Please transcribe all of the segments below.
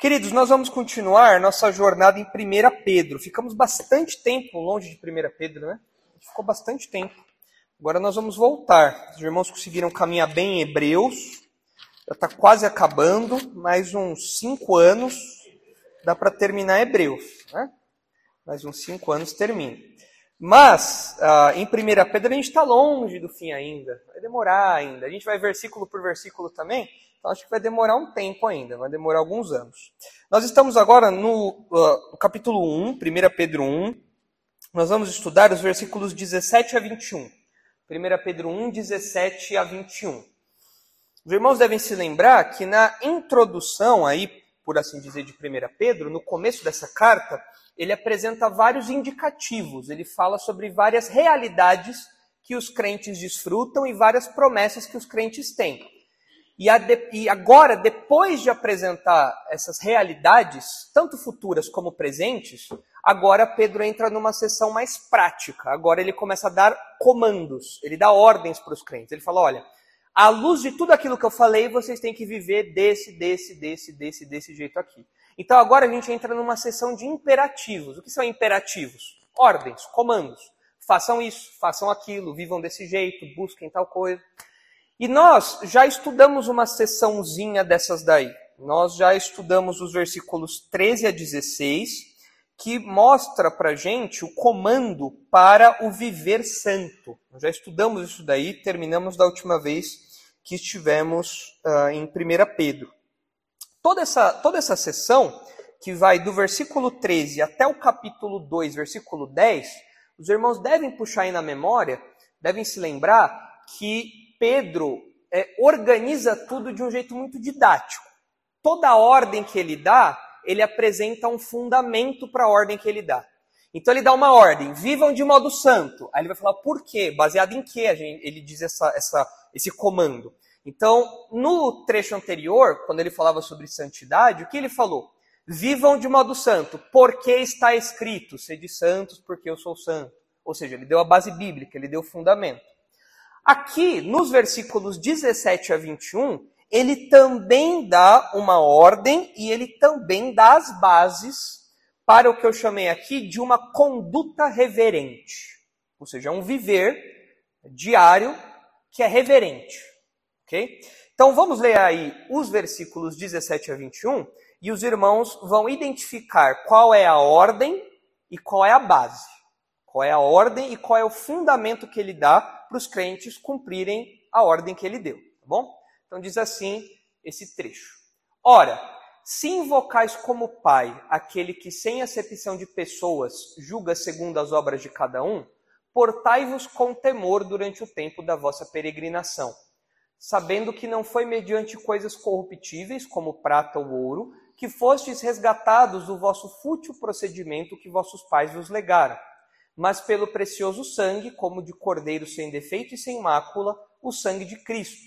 Queridos, nós vamos continuar nossa jornada em 1 Pedro. Ficamos bastante tempo longe de 1 Pedro, né? Ficou bastante tempo. Agora nós vamos voltar. Os irmãos conseguiram caminhar bem em Hebreus. Já está quase acabando. Mais uns cinco anos dá para terminar Hebreus. Né? Mais uns cinco anos termina. Mas, uh, em 1 Pedro, a gente está longe do fim ainda. Vai demorar ainda. A gente vai versículo por versículo também. Então, acho que vai demorar um tempo ainda. Vai demorar alguns anos. Nós estamos agora no, uh, capítulo 1, 1 Pedro 1. Nós vamos estudar os versículos 17 a 21. 1 Pedro 1, 17 a 21. Os irmãos devem se lembrar que na introdução aí, por assim dizer, de 1 Pedro, no começo dessa carta, ele apresenta vários indicativos, ele fala sobre várias realidades que os crentes desfrutam e várias promessas que os crentes têm. E, de, e, agora, depois de apresentar essas realidades, tanto futuras como presentes, agora Pedro entra numa sessão mais prática. Agora ele começa a dar comandos, ele dá ordens para os crentes. Ele fala: olha, à luz de tudo aquilo que eu falei, vocês têm que viver desse, desse, desse, desse, desse jeito aqui. Então agora a gente entra numa sessão de imperativos. O que são imperativos? Ordens, comandos. Façam isso, façam aquilo, vivam desse jeito, busquem tal coisa. E nós já estudamos uma sessãozinha dessas daí. Nós já estudamos os versículos 13 a 16, que mostra para gente o comando para o viver santo. Já estudamos isso daí, terminamos da última vez que estivemos uh, em 1 Pedro. Toda essa, toda essa sessão, que vai do versículo 13 até o capítulo 2, versículo 10, os irmãos devem puxar aí na memória, devem se lembrar que Pedro é, organiza tudo de um jeito muito didático. Toda ordem que ele dá, ele apresenta um fundamento para a ordem que ele dá. Então ele dá uma ordem, vivam de modo santo. Aí ele vai falar por quê, baseado em que ele diz essa, essa, esse comando. Então, no trecho anterior, quando ele falava sobre santidade, o que ele falou? Vivam de modo santo, porque está escrito, sede santos, porque eu sou santo. Ou seja, ele deu a base bíblica, ele deu o fundamento. Aqui, nos versículos 17 a 21, ele também dá uma ordem e ele também dá as bases para o que eu chamei aqui de uma conduta reverente. Ou seja, um viver diário que é reverente. Ok? Então vamos ler aí os versículos 17 a 21 e os irmãos vão identificar qual é a ordem e qual é a base. Qual é a ordem e qual é o fundamento que ele dá para os crentes cumprirem a ordem que ele deu. Tá bom? Então diz assim esse trecho. Ora, se invocais como Pai aquele que, sem acepção de pessoas, julga segundo as obras de cada um, portai-vos com temor durante o tempo da vossa peregrinação sabendo que não foi mediante coisas corruptíveis, como prata ou ouro, que fostes resgatados do vosso fútil procedimento que vossos pais vos legaram, mas pelo precioso sangue, como de cordeiro sem defeito e sem mácula, o sangue de Cristo,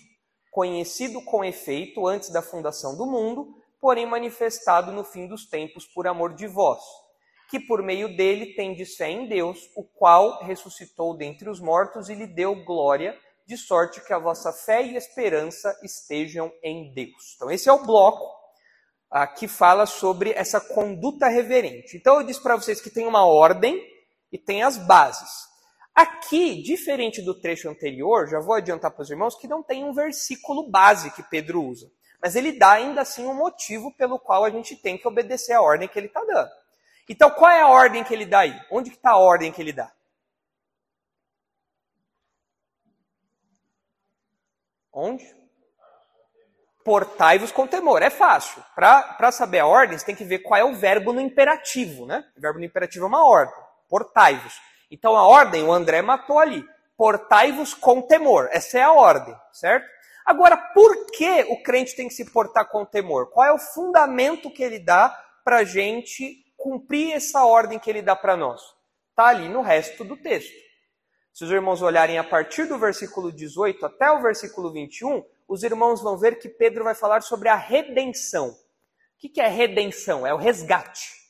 conhecido com efeito antes da fundação do mundo, porém manifestado no fim dos tempos por amor de vós, que por meio dele tendes fé em Deus, o qual ressuscitou dentre os mortos e lhe deu glória, de sorte que a vossa fé e esperança estejam em Deus. Então, esse é o bloco ah, que fala sobre essa conduta reverente. Então, eu disse para vocês que tem uma ordem e tem as bases. Aqui, diferente do trecho anterior, já vou adiantar para os irmãos que não tem um versículo base que Pedro usa. Mas ele dá ainda assim um motivo pelo qual a gente tem que obedecer a ordem que ele está dando. Então, qual é a ordem que ele dá aí? Onde está a ordem que ele dá? Onde? Portai-vos com temor. É fácil. Para saber a ordem, você tem que ver qual é o verbo no imperativo, né? O verbo no imperativo é uma ordem. Portai-vos. Então a ordem, o André matou ali. Portai-vos com temor. Essa é a ordem, certo? Agora, por que o crente tem que se portar com temor? Qual é o fundamento que ele dá para a gente cumprir essa ordem que ele dá para nós? Está ali no resto do texto. Se os irmãos olharem a partir do versículo 18 até o versículo 21, os irmãos vão ver que Pedro vai falar sobre a redenção. O que é redenção? É o resgate.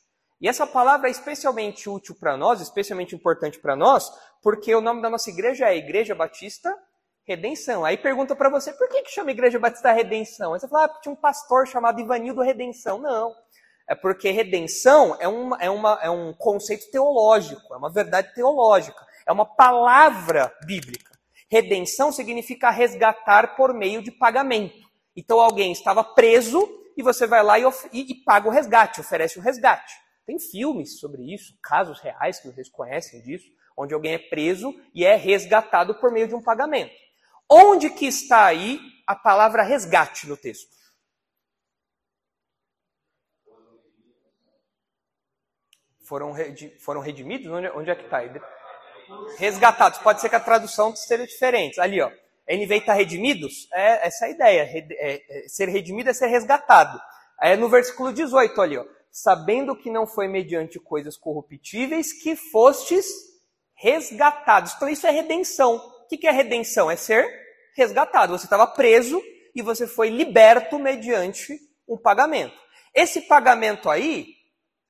E essa palavra é especialmente útil para nós, especialmente importante para nós, porque o nome da nossa igreja é Igreja Batista Redenção. Aí pergunta para você, por que, que chama Igreja Batista Redenção? Aí você fala, ah, tinha um pastor chamado Ivanildo Redenção. Não. É porque redenção é, uma, é, uma, é um conceito teológico, é uma verdade teológica, é uma palavra bíblica. Redenção significa resgatar por meio de pagamento. Então alguém estava preso e você vai lá e, e, e paga o resgate, oferece o resgate. Tem filmes sobre isso, casos reais que vocês conhecem disso, onde alguém é preso e é resgatado por meio de um pagamento. Onde que está aí a palavra resgate no texto? Foram, foram redimidos? Onde, onde é que está? Resgatados. Pode ser que a tradução esteja diferente. Ali, ó. NV está redimidos? É essa é a ideia. É, é, ser redimido é ser resgatado. É no versículo 18 ali, ó. Sabendo que não foi mediante coisas corruptíveis que fostes resgatados. Então isso é redenção. O que é redenção? É ser resgatado. Você estava preso e você foi liberto mediante um pagamento. Esse pagamento aí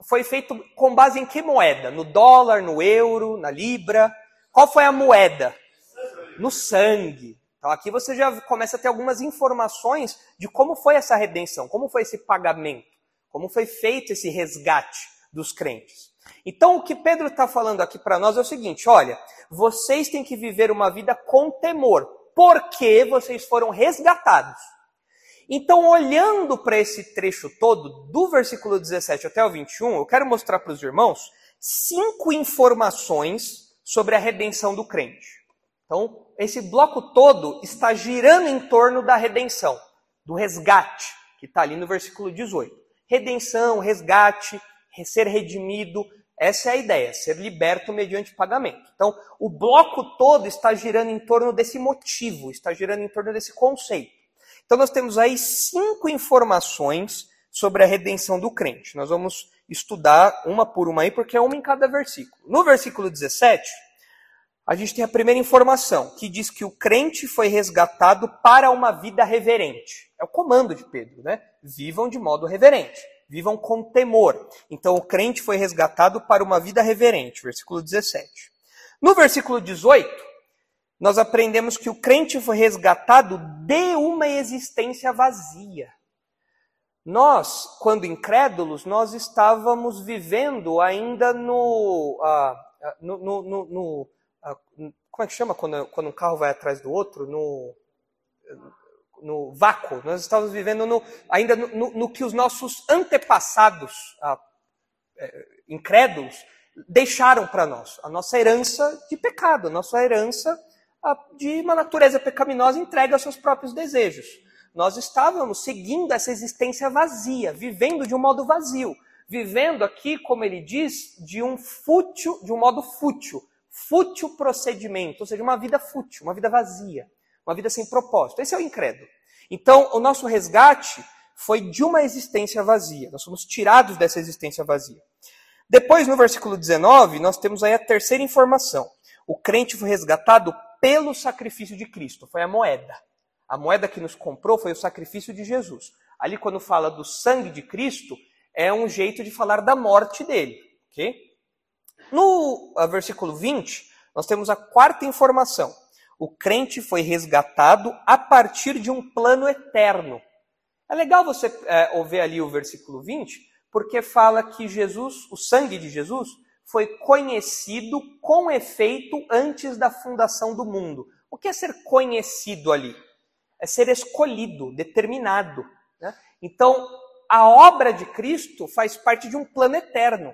foi feito com base em que moeda? No dólar, no euro, na libra? Qual foi a moeda? No sangue. Então aqui você já começa a ter algumas informações de como foi essa redenção, como foi esse pagamento, como foi feito esse resgate dos crentes. Então o que Pedro está falando aqui para nós é o seguinte: olha, vocês têm que viver uma vida com temor, porque vocês foram resgatados. Então, olhando para esse trecho todo, do versículo 17 até o 21, eu quero mostrar para os irmãos cinco informações sobre a redenção do crente. Então, esse bloco todo está girando em torno da redenção, do resgate, que está ali no versículo 18. Redenção, resgate, ser redimido, essa é a ideia, ser liberto mediante pagamento. Então, o bloco todo está girando em torno desse motivo, está girando em torno desse conceito. Então nós temos aí cinco informações sobre a redenção do crente. Nós vamos estudar uma por uma aí, porque é uma em cada versículo. No versículo 17, a gente tem a primeira informação, que diz que o crente foi resgatado para uma vida reverente. É o comando de Pedro, né? Vivam de modo reverente, vivam com temor. Então o crente foi resgatado para uma vida reverente, versículo 17. No versículo 18, nós aprendemos que o crente foi resgatado de uma existência vazia. Nós, quando incrédulos, nós estávamos vivendo ainda no. Uh, no, no, no, no como é que chama quando, quando um carro vai atrás do outro? No, no vácuo. Nós estávamos vivendo no, ainda no, no, que os nossos antepassados uh, incrédulos deixaram para nós. A nossa herança de pecado, a nossa herança de uma natureza pecaminosa entregue aos seus próprios desejos. Nós estávamos seguindo essa existência vazia, vivendo de um modo vazio, vivendo aqui, como ele diz, de um fútil, de um modo fútil, fútil procedimento, ou seja, uma vida fútil, uma vida vazia, uma vida sem propósito. Esse é o incrédulo. Então, o nosso resgate foi de uma existência vazia. Nós fomos tirados dessa existência vazia. Depois, no versículo 19, nós temos aí a terceira informação. O crente foi resgatado pelo sacrifício de Cristo, foi a moeda. A moeda que nos comprou foi o sacrifício de Jesus. Ali, quando fala do sangue de Cristo, é um jeito de falar da morte dele. ok? No versículo 20, nós temos a quarta informação. O crente foi resgatado a partir de um plano eterno. É legal você é, ouvir ali o versículo 20, porque fala que Jesus, o sangue de Jesus, foi conhecido com efeito antes da fundação do mundo. O que é ser conhecido ali? É ser escolhido, determinado. Né? Então, a obra de Cristo faz parte de um plano eterno.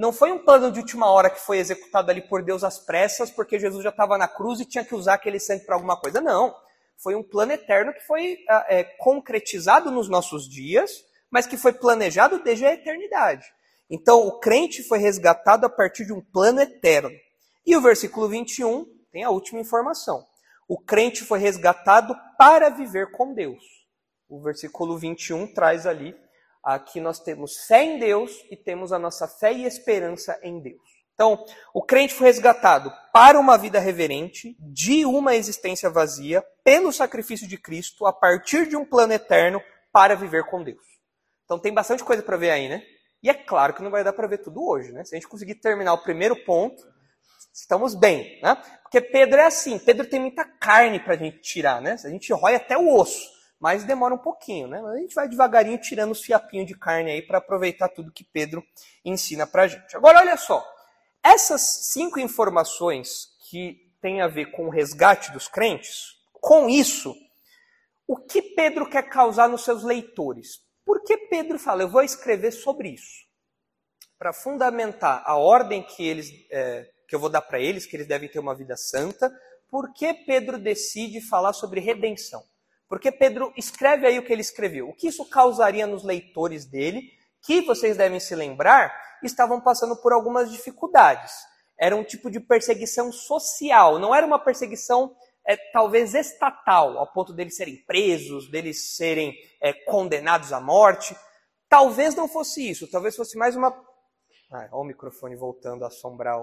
Não foi um plano de última hora que foi executado ali por Deus às pressas, porque Jesus já estava na cruz e tinha que usar aquele sangue para alguma coisa. Não. Foi um plano eterno que foi ah, é, concretizado nos nossos dias, mas que foi planejado desde a eternidade. Então, o crente foi resgatado a partir de um plano eterno. E o versículo 21 tem a última informação. O crente foi resgatado para viver com Deus. O versículo 21 traz ali aqui nós temos fé em Deus e temos a nossa fé e esperança em Deus. Então, o crente foi resgatado para uma vida reverente, de uma existência vazia, pelo sacrifício de Cristo, a partir de um plano eterno para viver com Deus. Então, tem bastante coisa para ver aí, né? E é claro que não vai dar para ver tudo hoje, né? Se a gente conseguir terminar o primeiro ponto, Estamos bem, né? Porque Pedro é assim, Pedro tem muita carne para a gente tirar, né? A gente rói até o osso, mas demora um pouquinho, né? Mas a gente vai devagarinho tirando os fiapinhos de carne aí para aproveitar tudo que Pedro ensina para gente. Agora, olha só, essas cinco informações que têm a ver com o resgate dos crentes, com isso, o que Pedro quer causar nos seus leitores? Por que Pedro fala, eu vou escrever sobre isso? Para fundamentar a ordem que eles é, que eu vou dar para eles, que eles devem ter uma vida santa. Por que Pedro decide falar sobre redenção? Porque Pedro escreve aí o que ele escreveu. O que isso causaria nos leitores dele, que vocês devem se lembrar, estavam passando por algumas dificuldades. Era um tipo de perseguição social, não era uma perseguição é, talvez estatal, ao ponto deles serem presos, deles serem é, condenados à morte. Talvez não fosse isso, talvez fosse mais uma. Olha o microfone voltando a assombrar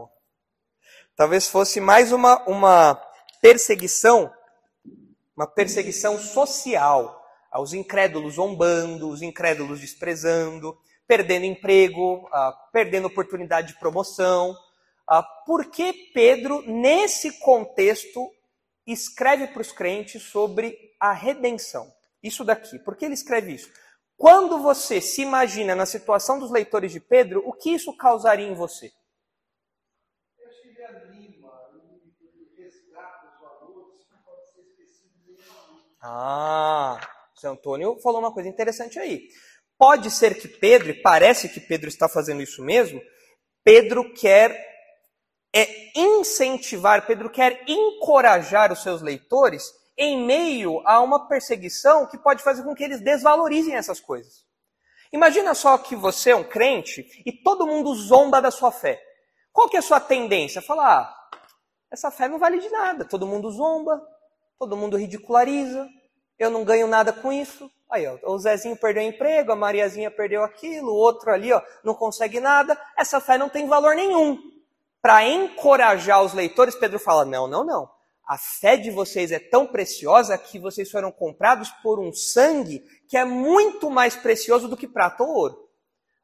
Talvez fosse mais uma, uma perseguição, uma perseguição social aos incrédulos zombando, os incrédulos desprezando, perdendo emprego, uh, perdendo oportunidade de promoção. Uh, por que Pedro, nesse contexto, escreve para os crentes sobre a redenção? Isso daqui. Por que ele escreve isso? Quando você se imagina na situação dos leitores de Pedro, o que isso causaria em você? Ah, São Antônio falou uma coisa interessante aí. Pode ser que Pedro, e parece que Pedro está fazendo isso mesmo, Pedro quer é incentivar, Pedro quer encorajar os seus leitores em meio a uma perseguição que pode fazer com que eles desvalorizem essas coisas. Imagina só que você é um crente e todo mundo zomba da sua fé. Qual que é a sua tendência? Falar, ah, essa fé não vale de nada, todo mundo zomba, todo mundo ridiculariza, eu não ganho nada com isso. Aí, ó, o Zezinho perdeu o emprego, a Mariazinha perdeu aquilo, o outro ali, ó, não consegue nada. Essa fé não tem valor nenhum. Para encorajar os leitores, Pedro fala: não, não, não. A fé de vocês é tão preciosa que vocês foram comprados por um sangue que é muito mais precioso do que prata ou ouro.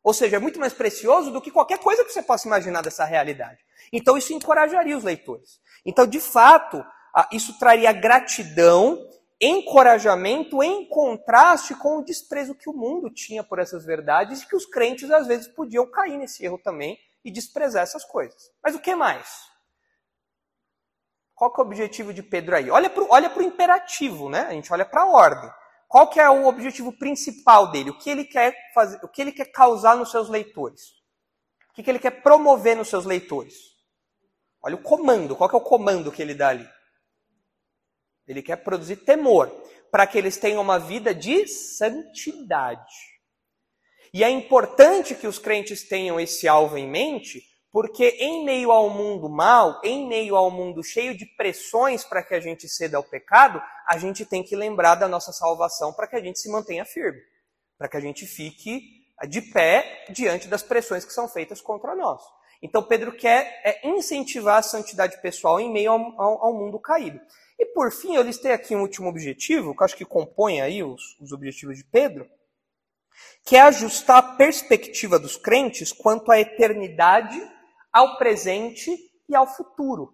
Ou seja, é muito mais precioso do que qualquer coisa que você possa imaginar dessa realidade. Então, isso encorajaria os leitores. Então, de fato, isso traria gratidão encorajamento em contraste com o desprezo que o mundo tinha por essas verdades e que os crentes às vezes podiam cair nesse erro também e desprezar essas coisas. Mas o que mais? Qual que é o objetivo de Pedro aí? Olha para o imperativo, né? A gente olha para a ordem. Qual que é o objetivo principal dele? O que ele quer fazer? O que ele quer causar nos seus leitores? O que, que ele quer promover nos seus leitores? Olha o comando. Qual que é o comando que ele dá ali? Ele quer produzir temor, para que eles tenham uma vida de santidade. E é importante que os crentes tenham esse alvo em mente, porque em meio ao mundo mal, em meio ao mundo cheio de pressões para que a gente ceda ao pecado, a gente tem que lembrar da nossa salvação para que a gente se mantenha firme, para que a gente fique de pé diante das pressões que são feitas contra nós. Então Pedro quer é, incentivar a santidade pessoal em meio ao, ao, ao mundo caído. E por fim, eu listei aqui um último objetivo, que eu acho que compõe aí os, os objetivos de Pedro, que é ajustar a perspectiva dos crentes quanto à eternidade, ao presente e ao futuro.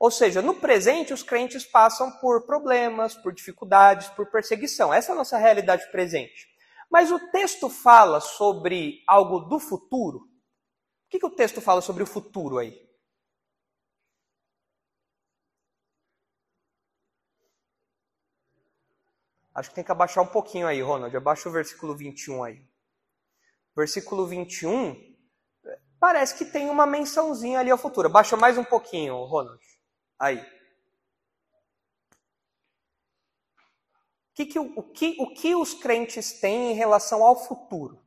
Ou seja, no presente os crentes passam por problemas, por dificuldades, por perseguição. Essa é a nossa realidade presente. Mas o texto fala sobre algo do futuro? O que, que o texto fala sobre o futuro aí? Acho que tem que abaixar um pouquinho aí, Ronald. Abaixa o versículo 21 aí. Versículo 21, parece que tem uma mençãozinha ali ao futuro. Abaixa mais um pouquinho, Ronald. Aí. O que, que, o, que, o que os crentes têm em relação ao futuro?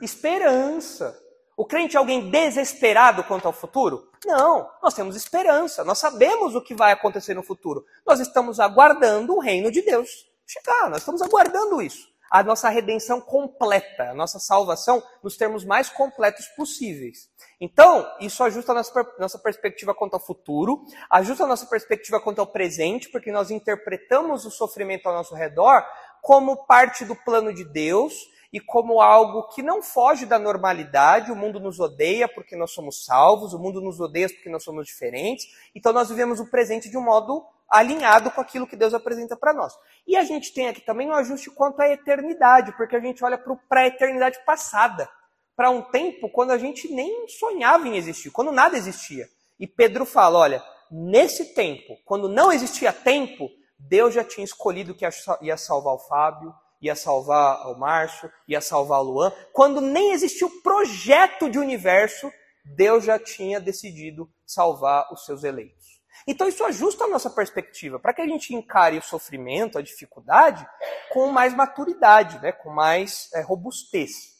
Esperança. O crente é alguém desesperado quanto ao futuro? Não, nós temos esperança, nós sabemos o que vai acontecer no futuro. Nós estamos aguardando o reino de Deus chegar, nós estamos aguardando isso. A nossa redenção completa, a nossa salvação nos termos mais completos possíveis. Então, isso ajusta a nossa, nossa perspectiva quanto ao futuro, ajusta a nossa perspectiva quanto ao presente, porque nós interpretamos o sofrimento ao nosso redor como parte do plano de Deus e como algo que não foge da normalidade. O mundo nos odeia porque nós somos salvos, o mundo nos odeia porque nós somos diferentes. Então nós vivemos o presente de um modo alinhado com aquilo que Deus apresenta para nós. E a gente tem aqui também um ajuste quanto à eternidade, porque a gente olha para a eternidade passada, para um tempo quando a gente nem sonhava em existir, quando nada existia. E Pedro fala: olha, nesse tempo, quando não existia tempo, Deus já tinha escolhido que ia salvar o Fábio, ia salvar o Márcio, ia salvar o Luan. Quando nem existia o projeto de universo, Deus já tinha decidido salvar os seus eleitos. Então isso ajusta a nossa perspectiva, para que a gente encare o sofrimento, a dificuldade, com mais maturidade, né, com mais é, robustez.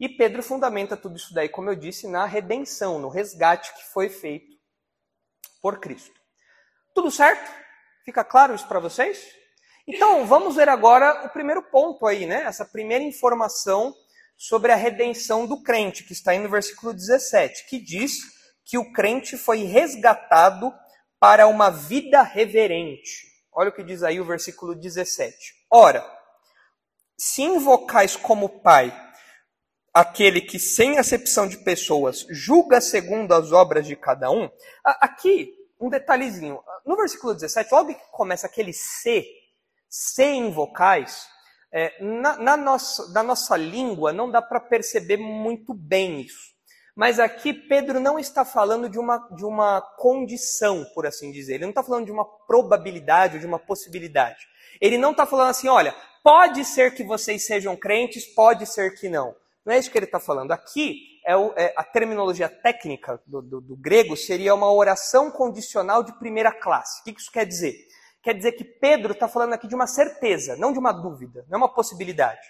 E Pedro fundamenta tudo isso daí, como eu disse, na redenção, no resgate que foi feito por Cristo. Tudo certo? Fica claro isso para vocês? Então, vamos ver agora o primeiro ponto aí, né? Essa primeira informação sobre a redenção do crente, que está aí no versículo 17, que diz que o crente foi resgatado para uma vida reverente. Olha o que diz aí o versículo 17. Ora, se invocais como Pai aquele que, sem acepção de pessoas, julga segundo as obras de cada um, aqui, um detalhezinho. No versículo 17, logo que começa aquele se, se em vocais, é, na, na, nossa, na nossa língua não dá para perceber muito bem isso. Mas aqui Pedro não está falando de uma, de uma condição, por assim dizer. Ele não está falando de uma probabilidade ou de uma possibilidade. Ele não está falando assim, olha, pode ser que vocês sejam crentes, pode ser que não. Não é isso que ele está falando. Aqui, é, o, é, a terminologia técnica do, do, do, grego seria uma oração condicional de primeira classe. O que isso quer dizer? Quer dizer que Pedro está falando aqui de uma certeza, não de uma dúvida, não é uma possibilidade.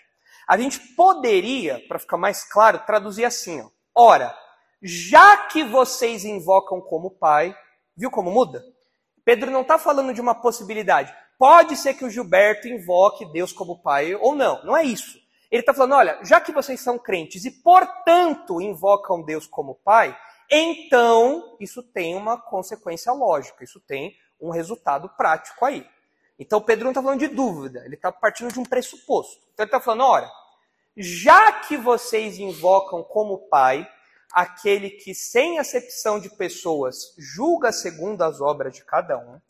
A gente poderia, para ficar mais claro, traduzir assim: ó, ora, já que vocês invocam como Pai, viu como muda? Pedro não está falando de uma possibilidade. Pode ser que o Gilberto invoque Deus como Pai ou não. Não é isso. Ele está falando: olha, já que vocês são crentes e, portanto, invocam Deus como Pai, então isso tem uma consequência lógica, isso tem um resultado prático aí. Então Pedro não está falando de dúvida, ele está partindo de um pressuposto. Então ele está falando: olha, já que vocês invocam como Pai aquele que, sem acepção de pessoas, julga segundo as obras de cada um,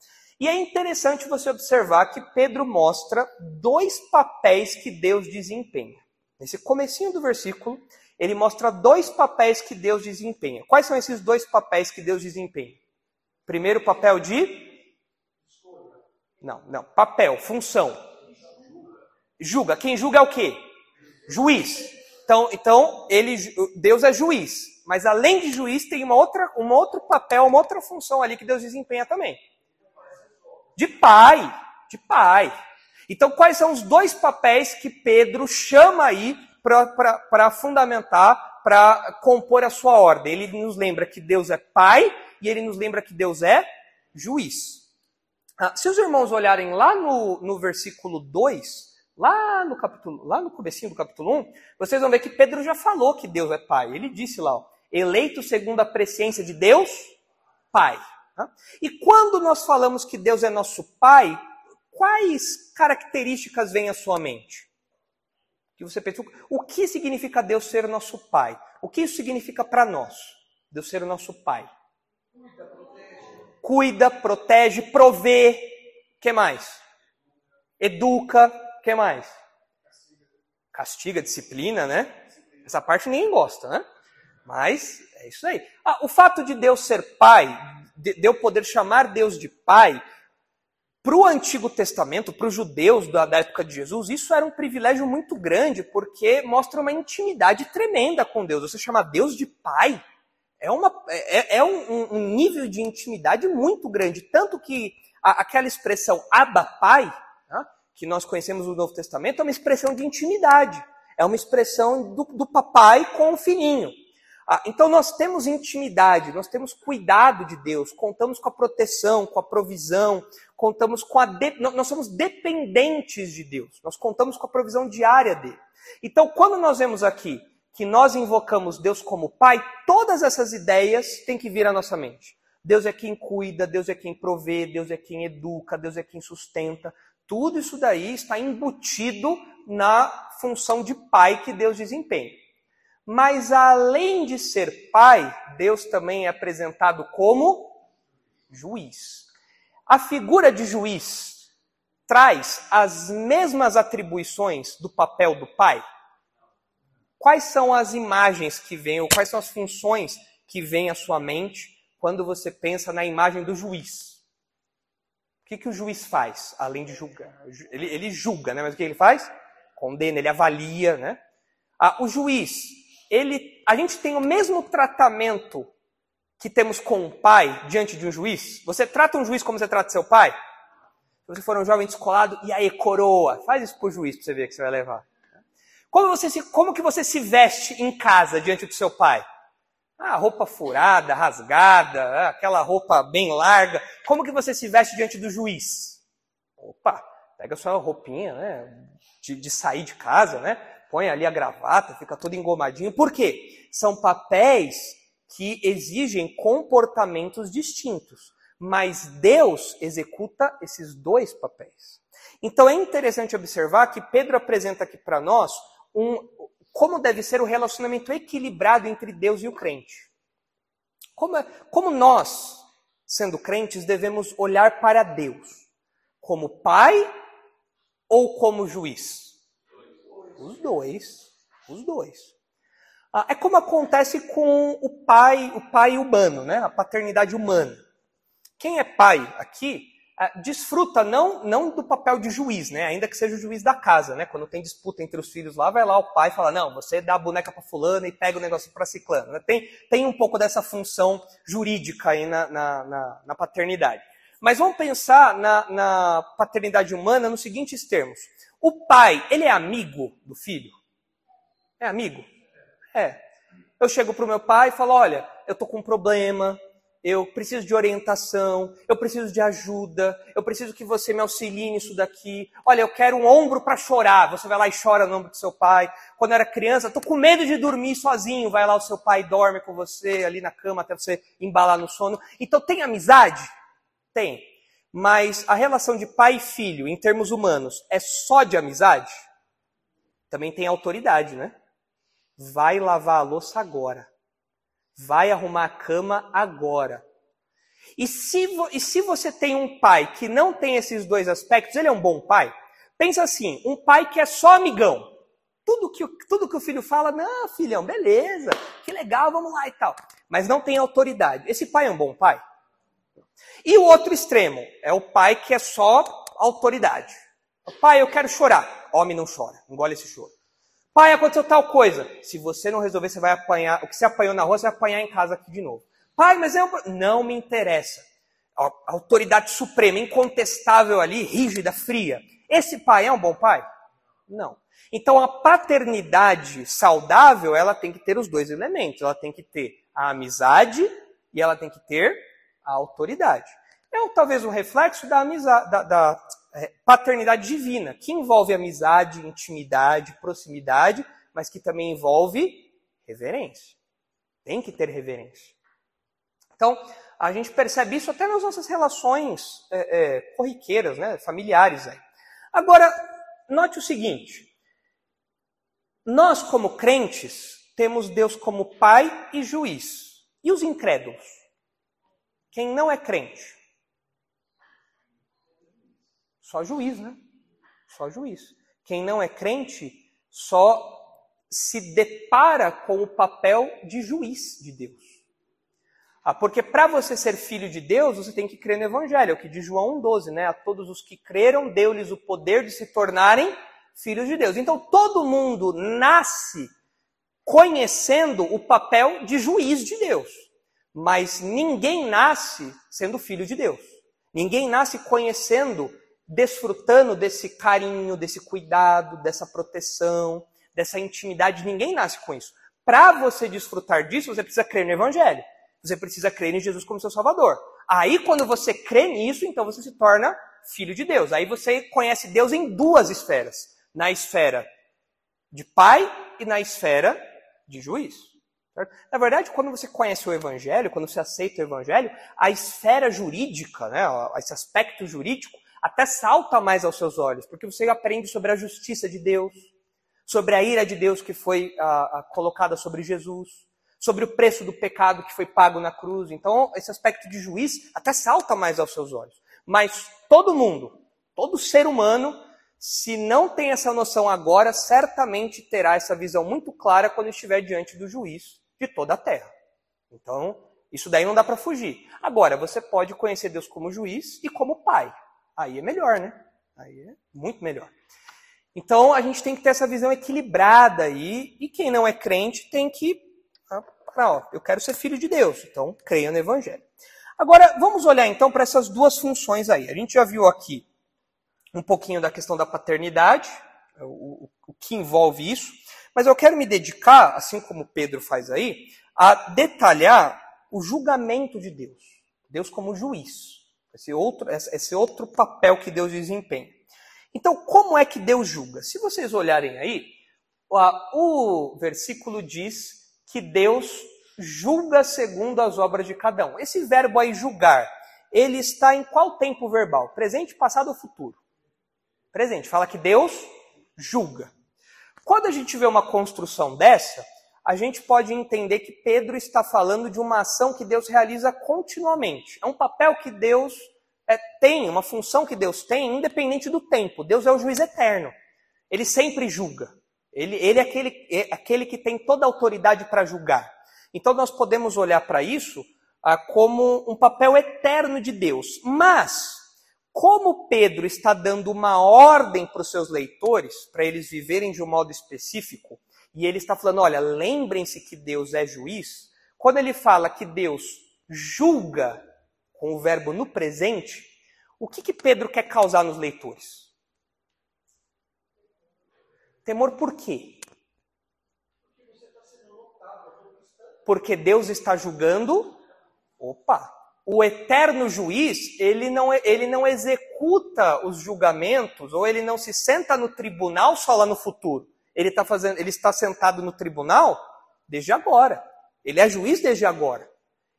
e é interessante você observar que Pedro mostra dois papéis que Deus desempenha. Nesse comecinho do versículo, ele mostra dois papéis que Deus desempenha. Quais são esses dois papéis que Deus desempenha? Primeiro, papel de Não, não, papel, função. Julga. Quem julga é o quê? Juiz. Então, então ele, Deus é juiz. Mas além de juiz, tem uma outra, um outro papel, uma outra função ali que Deus desempenha também. De pai, de pai. Então, quais são os dois papéis que Pedro chama aí para fundamentar, para compor a sua ordem? Ele nos lembra que Deus é pai e ele nos lembra que Deus é juiz. Ah, se os irmãos olharem lá no, no versículo 2, lá no capítulo, lá no comecinho do capítulo 1, vocês vão ver que Pedro já falou que Deus é pai. Ele disse lá, ó, eleito segundo a presciência de Deus, pai. E quando nós falamos que Deus é nosso Pai, quais características vêm à sua mente? Que você pensa, o que significa Deus ser nosso Pai? O que isso significa para nós? Deus ser o nosso Pai. Cuida, protege, provê. que mais? Educa. que mais? Castiga, disciplina, né? Essa parte ninguém gosta, né? Mas é isso aí. Ah, o fato de Deus ser pai, de, eu poder chamar Deus de Pai, para o Antigo Testamento, para os judeus da, da, época de Jesus, isso era um privilégio muito grande, porque mostra uma intimidade tremenda com Deus. Você chamar Deus de Pai é, uma, é, é um, um, nível de intimidade muito grande. Tanto que a, aquela expressão Abba Pai, né, que nós conhecemos no Novo Testamento, é uma expressão de intimidade. É uma expressão do, do papai com o filhinho. Ah, então nós temos intimidade, nós temos cuidado de Deus, contamos com a proteção, com a provisão, contamos com a. De... Nós somos dependentes de Deus, nós contamos com a provisão diária dele. Então, quando nós vemos aqui que nós invocamos Deus como Pai, todas essas ideias têm que vir à nossa mente. Deus é quem cuida, Deus é quem provê, Deus é quem educa, Deus é quem sustenta. Tudo isso daí está embutido na função de pai que Deus desempenha. Mas além de ser pai, Deus também é apresentado como juiz. A figura de juiz traz as mesmas atribuições do papel do pai? Quais são as imagens que vêm, ou quais são as funções que vêm à sua mente quando você pensa na imagem do juiz? O que, que o juiz faz, além de julgar? Ele, ele julga, né? mas o que ele faz? Condena, ele avalia. Né? Ah, o juiz, ele, a gente tem o mesmo tratamento que temos com um pai diante de um juiz? Você trata um juiz como você trata seu pai? Se você for um jovem descolado, e aí, coroa? Faz isso pro juiz para você ver que você vai levar. Como, você se, como que você se veste em casa diante do seu pai? Ah, roupa furada, rasgada, ah, aquela roupa bem larga. Como que você se veste diante do juiz? Opa, pega sua roupinha, né? De, de sair de casa, né? Põe ali a gravata, fica todo engomadinho. Por quê? São papéis que exigem comportamentos distintos. Mas Deus executa esses dois papéis. Então é interessante observar que Pedro apresenta aqui para nós um, como deve ser o relacionamento equilibrado entre Deus e o crente. Como, é, como nós, sendo crentes, devemos olhar para Deus? Como pai ou como juiz? Os dois. Os dois. Ah, é como acontece com o pai, o pai humano, né? a paternidade humana. Quem é pai aqui desfruta não, não do papel de juiz, né? Ainda que seja o juiz da casa, né? Quando tem disputa entre os filhos lá, vai lá o pai e fala: não, você dá a boneca para fulano e pega o negócio para ciclano. Né? Tem, tem um pouco dessa função jurídica aí na, na, na, na paternidade. Mas vamos pensar na, na paternidade humana nos seguintes termos: o pai, ele é amigo do filho? É amigo? É. Eu chego para o meu pai e falo: olha, eu tô com um problema, eu preciso de orientação, eu preciso de ajuda, eu preciso que você me auxilie nisso daqui. Olha, eu quero um ombro para chorar. Você vai lá e chora no ombro do seu pai. Quando eu era criança, estou com medo de dormir sozinho. Vai lá, o seu pai dorme com você ali na cama até você embalar no sono. Então, tem amizade? Tem. Mas a relação de pai e filho, em termos humanos, é só de amizade? Também tem autoridade, né? Vai lavar a louça agora. Vai arrumar a cama agora. E se, e se você tem um pai que não tem esses dois aspectos, ele é um bom pai? Pensa assim, um pai que é só amigão. Tudo que, tudo que o filho fala, não, filhão, beleza, que legal, vamos lá e tal. Mas não tem autoridade. Esse pai é um bom pai? E o outro extremo é o pai que é só autoridade. Pai, eu quero chorar. Homem não chora, engole esse choro. Pai, aconteceu tal coisa. Se você não resolver, você vai apanhar. O que você apanhou na rua, você vai apanhar em casa aqui de novo. Pai, mas eu. Não me interessa. A autoridade suprema, incontestável ali, rígida, fria. Esse pai é um bom pai? Não. Então a paternidade saudável, ela tem que ter os dois elementos. Ela tem que ter a amizade e ela tem que ter a autoridade. É talvez um reflexo da, amizade, da, da paternidade divina, que envolve amizade, intimidade, proximidade, mas que também envolve reverência. Tem que ter reverência. Então, a gente percebe isso até nas nossas relações é, é, corriqueiras, né, familiares. Aí. Agora, note o seguinte: nós, como crentes, temos Deus como Pai e juiz. E os incrédulos? Quem não é crente? Só juiz, né? Só juiz. Quem não é crente só se depara com o papel de juiz de Deus. Ah, porque para você ser filho de Deus, você tem que crer no Evangelho, é o que diz João 1,12, né? A todos os que creram, deu-lhes o poder de se tornarem filhos de Deus. Então todo mundo nasce conhecendo o papel de juiz de Deus. Mas ninguém nasce sendo filho de Deus. Ninguém nasce conhecendo desfrutando desse carinho, desse cuidado, dessa proteção, dessa intimidade. Ninguém nasce com isso. Para você desfrutar disso, você precisa crer no Evangelho. Você precisa crer em Jesus como seu Salvador. Aí, quando você crê nisso, então você se torna filho de Deus. Aí você conhece Deus em duas esferas: na esfera de pai e na esfera de juiz. Certo? Na verdade, quando você conhece o Evangelho, quando você aceita o Evangelho, a esfera jurídica, né, esse aspecto jurídico, até salta mais aos seus olhos, porque você aprende sobre a justiça de Deus, sobre a ira de Deus que foi a, a, colocada sobre Jesus, sobre o preço do pecado que foi pago na cruz. Então, esse aspecto de juiz até salta mais aos seus olhos. Mas todo mundo, todo ser humano, se não tem essa noção agora, certamente terá essa visão muito clara quando estiver diante do juiz de toda a terra. Então, isso daí não dá para fugir. Agora, você pode conhecer Deus como juiz e como pai. Aí é melhor, né? Aí é muito melhor. Então a gente tem que ter essa visão equilibrada aí, e quem não é crente tem que. Ah, ó, eu quero ser filho de Deus, então creia no Evangelho. Agora, vamos olhar então para essas duas funções aí. A gente já viu aqui um pouquinho da questão da paternidade, o, o, o que envolve isso, mas eu quero me dedicar, assim como Pedro faz aí, a detalhar o julgamento de Deus. Deus como juiz. Esse outro, esse outro papel que Deus desempenha. Então, como é que Deus julga? Se vocês olharem aí, o versículo diz que Deus julga segundo as obras de cada um. Esse verbo aí, julgar, ele está em qual tempo verbal? Presente, passado ou futuro? Presente. Fala que Deus julga. Quando a gente vê uma construção dessa, a gente pode entender que Pedro está falando de uma ação que Deus realiza continuamente. É um papel que Deus é, tem, uma função que Deus tem, independente do tempo. Deus é o juiz eterno. Ele sempre julga. Ele, ele é, aquele, é aquele que tem toda a autoridade para julgar. Então nós podemos olhar para isso ah, como um papel eterno de Deus. Mas, como Pedro está dando uma ordem para os seus leitores, para eles viverem de um modo específico, e ele está falando: olha, lembrem-se que Deus é juiz. Quando ele fala que Deus julga com o verbo no presente, o que, que Pedro quer causar nos leitores? Temor por quê? Porque Deus está julgando. Opa! O eterno juiz, ele não, ele não executa os julgamentos, ou ele não se senta no tribunal só lá no futuro. Ele, tá fazendo, ele está sentado no tribunal desde agora. Ele é juiz desde agora.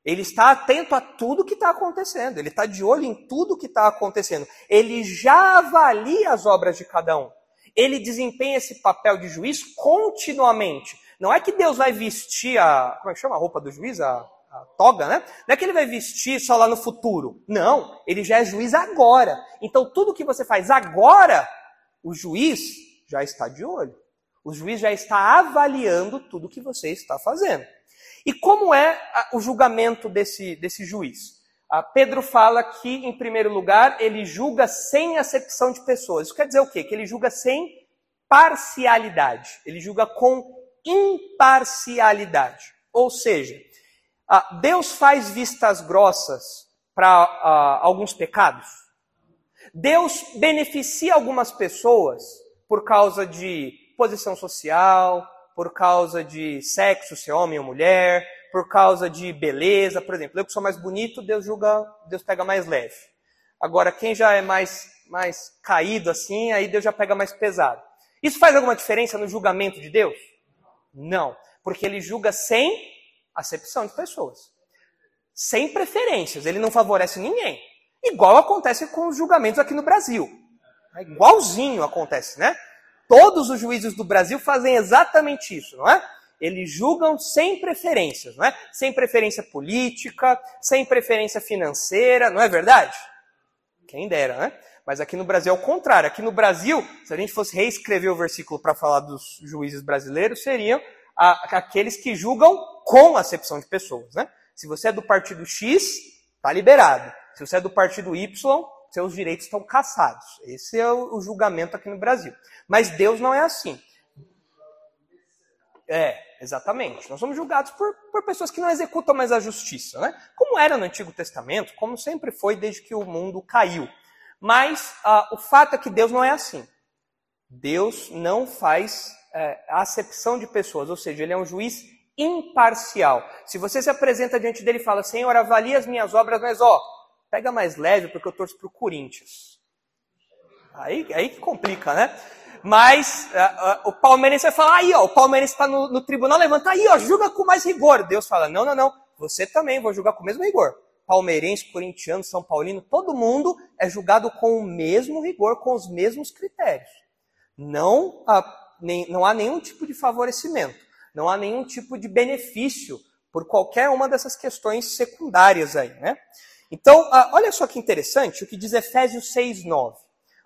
Ele está atento a tudo que está acontecendo, ele está de olho em tudo que está acontecendo. Ele já avalia as obras de cada um. Ele desempenha esse papel de juiz continuamente. Não é que Deus vai vestir a. Como é que chama a roupa do juiz? A, a toga, né? Não é que ele vai vestir só lá no futuro. Não, ele já é juiz agora. Então tudo que você faz agora, o juiz já está de olho. O juiz já está avaliando tudo que você está fazendo. E como é o julgamento desse, desse juiz? Pedro fala que, em primeiro lugar, ele julga sem acepção de pessoas. Isso quer dizer o quê? Que ele julga sem parcialidade. Ele julga com imparcialidade. Ou seja, Deus faz vistas grossas para alguns pecados. Deus beneficia algumas pessoas por causa de posição social, por causa de sexo, se é homem ou mulher, por causa de beleza, por exemplo. Eu que sou mais bonito, Deus julga, Deus pega mais leve. Agora, quem já é mais, mais caído assim, aí Deus já pega mais pesado. Isso faz alguma diferença no julgamento de Deus? Não, porque ele julga sem acepção de pessoas. Sem preferências, ele não favorece ninguém. Igual acontece com os julgamentos aqui no Brasil. É igualzinho acontece, né? Todos os juízes do Brasil fazem exatamente isso, não é? Eles julgam sem preferências, não é? Sem preferência política, sem preferência financeira, não é verdade? Quem dera, né? Mas aqui no Brasil é o contrário. Aqui no Brasil, se a gente fosse reescrever o versículo para falar dos juízes brasileiros, seriam a, aqueles que julgam com acepção de pessoas, né? Se você é do partido X, tá liberado. Se você é do partido Y, seus direitos estão caçados. Esse é o julgamento aqui no Brasil. Mas Deus não é assim. É, exatamente. Nós somos julgados por, por pessoas que não executam mais a justiça, né? Como era no Antigo Testamento, como sempre foi desde que o mundo caiu. Mas ah, o fato é que Deus não é assim. Deus não faz é, acepção de pessoas, ou seja, ele é um juiz imparcial. Se você se apresenta diante dele e fala, Senhor, avalie as minhas obras, mas ó, pega mais leve porque eu torço para o Corinthians. Aí, aí que complica, né? Mas uh, uh, o palmeirense vai falar, aí ó, o palmeirense está no, no, tribunal, levanta aí, ó, julga com mais rigor. Deus fala, não, não, não, você também, vou julgar com o mesmo rigor. palmeirense, corintiano, são paulino, todo mundo é julgado com o mesmo rigor, com os mesmos critérios. Não nem, não há nenhum tipo de favorecimento, não há nenhum tipo de benefício por qualquer uma dessas questões secundárias aí, né? Então, ah, olha só que interessante o que diz Efésios 6, 9.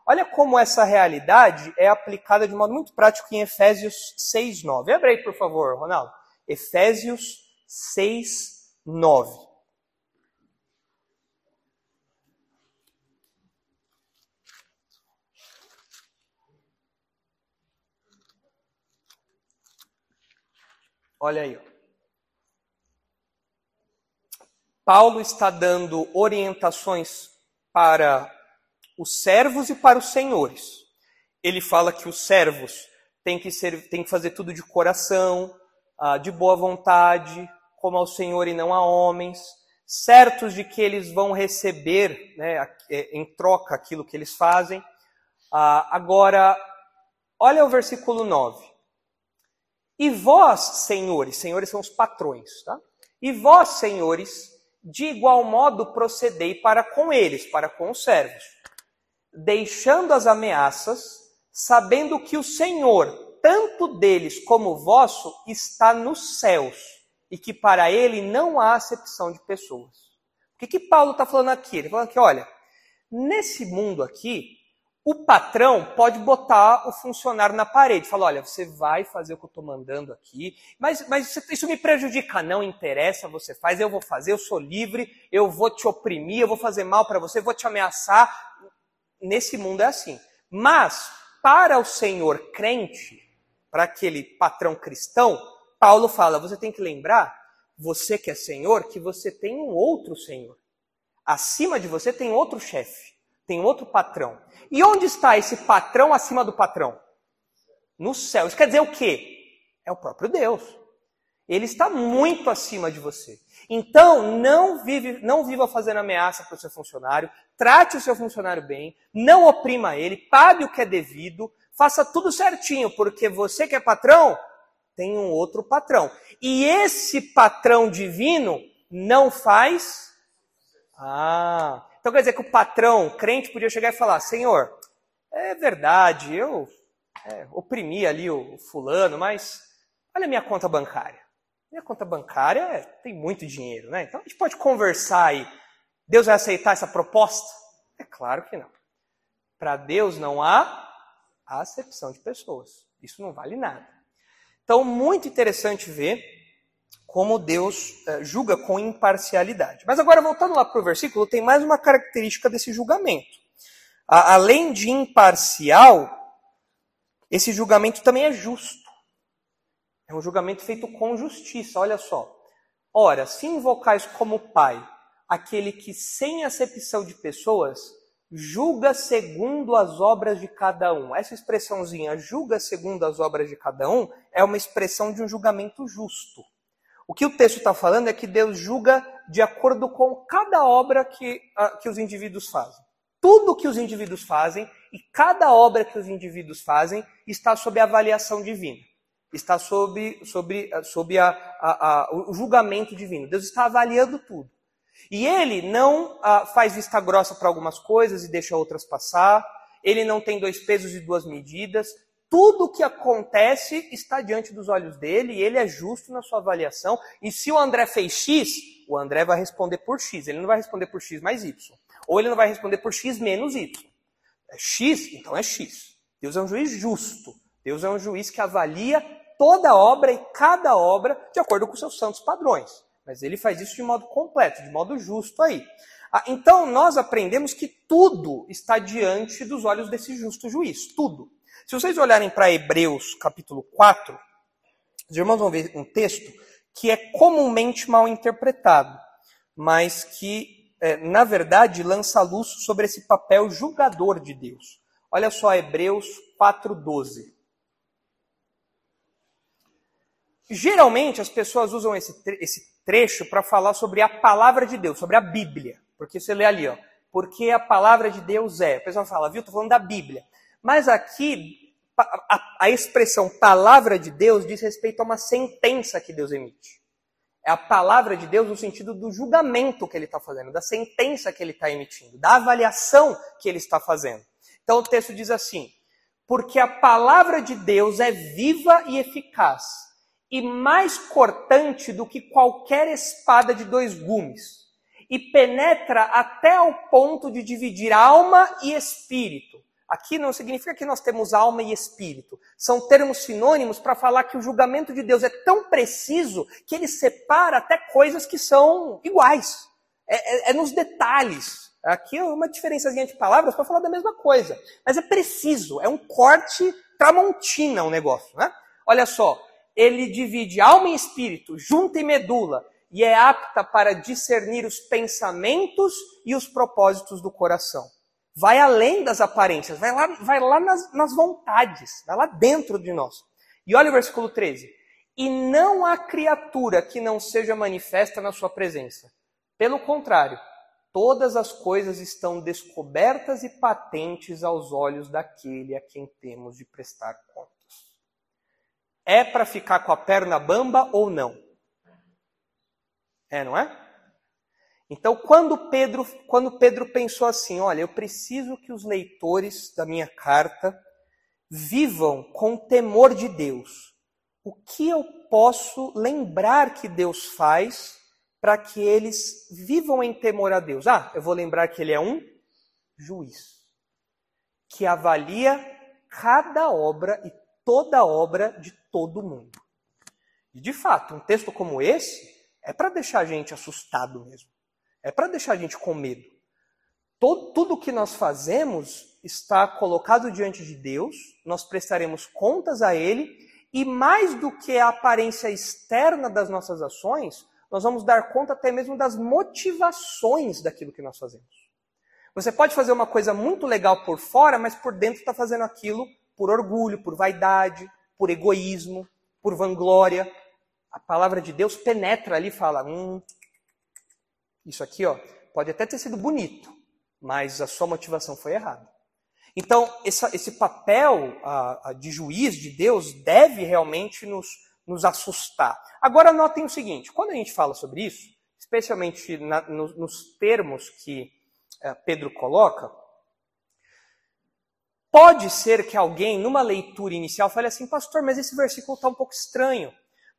Olha como essa realidade é aplicada de modo muito prático em Efésios 6, 9. Abre aí, por favor, Ronaldo. Efésios 6, 9. Olha aí. Ó. Paulo está dando orientações para os servos e para os senhores. Ele fala que os servos têm que, ser, têm que fazer tudo de coração, ah, de boa vontade, como ao Senhor e não a homens, certos de que eles vão receber né, é, em troca aquilo que eles fazem. Ah, agora, olha o versículo 9. E vós, senhores, senhores são os patrões, tá? E vós, senhores, de igual modo procedei para com eles, para com os servos deixando as ameaças, sabendo que o Senhor, tanto deles como vosso, está nos céus e que para ele não há acepção de pessoas. O que, que Paulo está falando aqui? Ele está falando que, olha, nesse mundo aqui, o patrão pode botar o funcionário na parede, falar, olha, você vai fazer o que eu estou mandando aqui, mas, mas isso me prejudica, não interessa, você faz, eu vou fazer, eu sou livre, eu vou te oprimir, eu vou fazer mal para você, vou te ameaçar, nesse mundo é assim. Mas, para o Senhor crente, para aquele patrão cristão, Paulo fala: você tem que lembrar, você que é Senhor, que você tem um outro Senhor. Acima de você tem outro chefe, tem outro patrão. E onde está esse patrão acima do patrão? No céu. Isso quer dizer o quê? É o próprio Deus. Ele está muito acima de você. Então, não, vive, não viva fazendo ameaça para o seu funcionário, trate o seu funcionário bem, não oprima ele, pague o que é devido, faça tudo certinho, porque você que é patrão tem um outro patrão. E esse patrão divino não faz. Ah, então quer dizer que o patrão crente podia chegar e falar: Senhor, é verdade, eu é, oprimi ali o fulano, mas olha a minha conta bancária. Minha conta bancária é, tem muito dinheiro, né? Então a gente pode conversar aí. Deus vai aceitar essa proposta? É claro que não. Para Deus não há acepção de pessoas. Isso não vale nada. Então, muito interessante ver como Deus uh, julga com imparcialidade. Mas agora, voltando lá para o versículo, tem mais uma característica desse julgamento. Além de imparcial, esse julgamento também é justo. É um julgamento feito com justiça, olha só. Ora, se invocais como Pai aquele que, sem acepção de pessoas, julga segundo as obras de cada um. Essa expressãozinha, julga segundo as obras de cada um, é uma expressão de um julgamento justo. O que o texto está falando é que Deus julga de acordo com cada obra que, uh, que os indivíduos fazem. Tudo que os indivíduos fazem e cada obra que os indivíduos fazem está sob avaliação divina está sob, sobre, sob a, a, a, o julgamento divino. Deus está avaliando tudo. E ele não ah, faz vista grossa para algumas coisas e deixa outras passar. Ele não tem dois pesos e duas medidas. Tudo o que acontece está diante dos olhos dele e ele é justo na sua avaliação. E se o André fez X, o André vai responder por X. Ele não vai responder por X mais Y. Ou ele não vai responder por X menos Y. É X, então é X. Deus é um juiz justo. Deus é um juiz que avalia toda obra e cada obra de acordo com seus santos padrões. Mas ele faz isso de modo completo, de modo justo aí. Ah, então nós aprendemos que tudo está diante dos olhos desse justo juiz, tudo. Se vocês olharem para Hebreus capítulo 4, os irmãos vão ver um texto que é comumente mal interpretado, mas que, é, na verdade, lança luz sobre esse papel julgador de Deus. Olha só Hebreus 4,12. Geralmente as pessoas usam esse, trecho para falar sobre a palavra de Deus, sobre a Bíblia. Porque você lê ali, ó, porque a palavra de Deus é. O pessoal fala, viu, estou falando da Bíblia. Mas aqui, a, a, expressão palavra de Deus diz respeito a uma sentença que Deus emite. É a palavra de Deus no sentido do julgamento que ele está fazendo, da sentença que ele está emitindo, da avaliação que ele está fazendo. Então o texto diz assim: porque a palavra de Deus é viva e eficaz, e mais cortante do que qualquer espada de dois gumes, e penetra até ao ponto de dividir alma e espírito. Aqui não significa que nós temos alma e espírito. São termos sinônimos para falar que o julgamento de Deus é tão preciso que ele separa até coisas que são iguais. É, é, é nos detalhes. Aqui é uma diferençazinha de palavras para falar da mesma coisa. Mas é preciso, é um corte tramontina o negócio, né? Olha só, ele divide alma e espírito, junta e medula, e é apta para discernir os pensamentos e os propósitos do coração. Vai além das aparências, vai lá, vai lá nas, nas vontades, vai lá dentro de nós. E olha o versículo 13. E não há criatura que não seja manifesta na sua presença. Pelo contrário, todas as coisas estão descobertas e patentes aos olhos daquele a quem temos de prestar contas. É para ficar com a perna bamba ou não? É, não é? Então, quando Pedro, quando Pedro pensou assim, olha, eu preciso que os leitores da minha carta vivam com temor de Deus. O que eu posso lembrar que Deus faz para que eles vivam em temor a Deus. Ah, eu vou lembrar que ele é um juiz que avalia cada obra e toda obra de todo mundo. E de fato, um texto como esse é para deixar a gente assustado mesmo. É para deixar a gente com medo. Todo, tudo que nós fazemos está colocado diante de Deus, nós prestaremos contas a Ele, e mais do que a aparência externa das nossas ações, nós vamos dar conta até mesmo das motivações daquilo que nós fazemos. Você pode fazer uma coisa muito legal por fora, mas por dentro está fazendo aquilo por orgulho, por vaidade, por egoísmo, por vanglória. A palavra de Deus penetra ali e fala: hum, isso aqui ó, pode até ter sido bonito, mas a sua motivação foi errada. Então, essa, esse papel a, a de juiz de Deus deve realmente nos, nos assustar. Agora notem o seguinte, quando a gente fala sobre isso, especialmente na, no, nos termos que é, Pedro coloca, pode ser que alguém, numa leitura inicial, fale assim, pastor, mas esse versículo está um pouco estranho.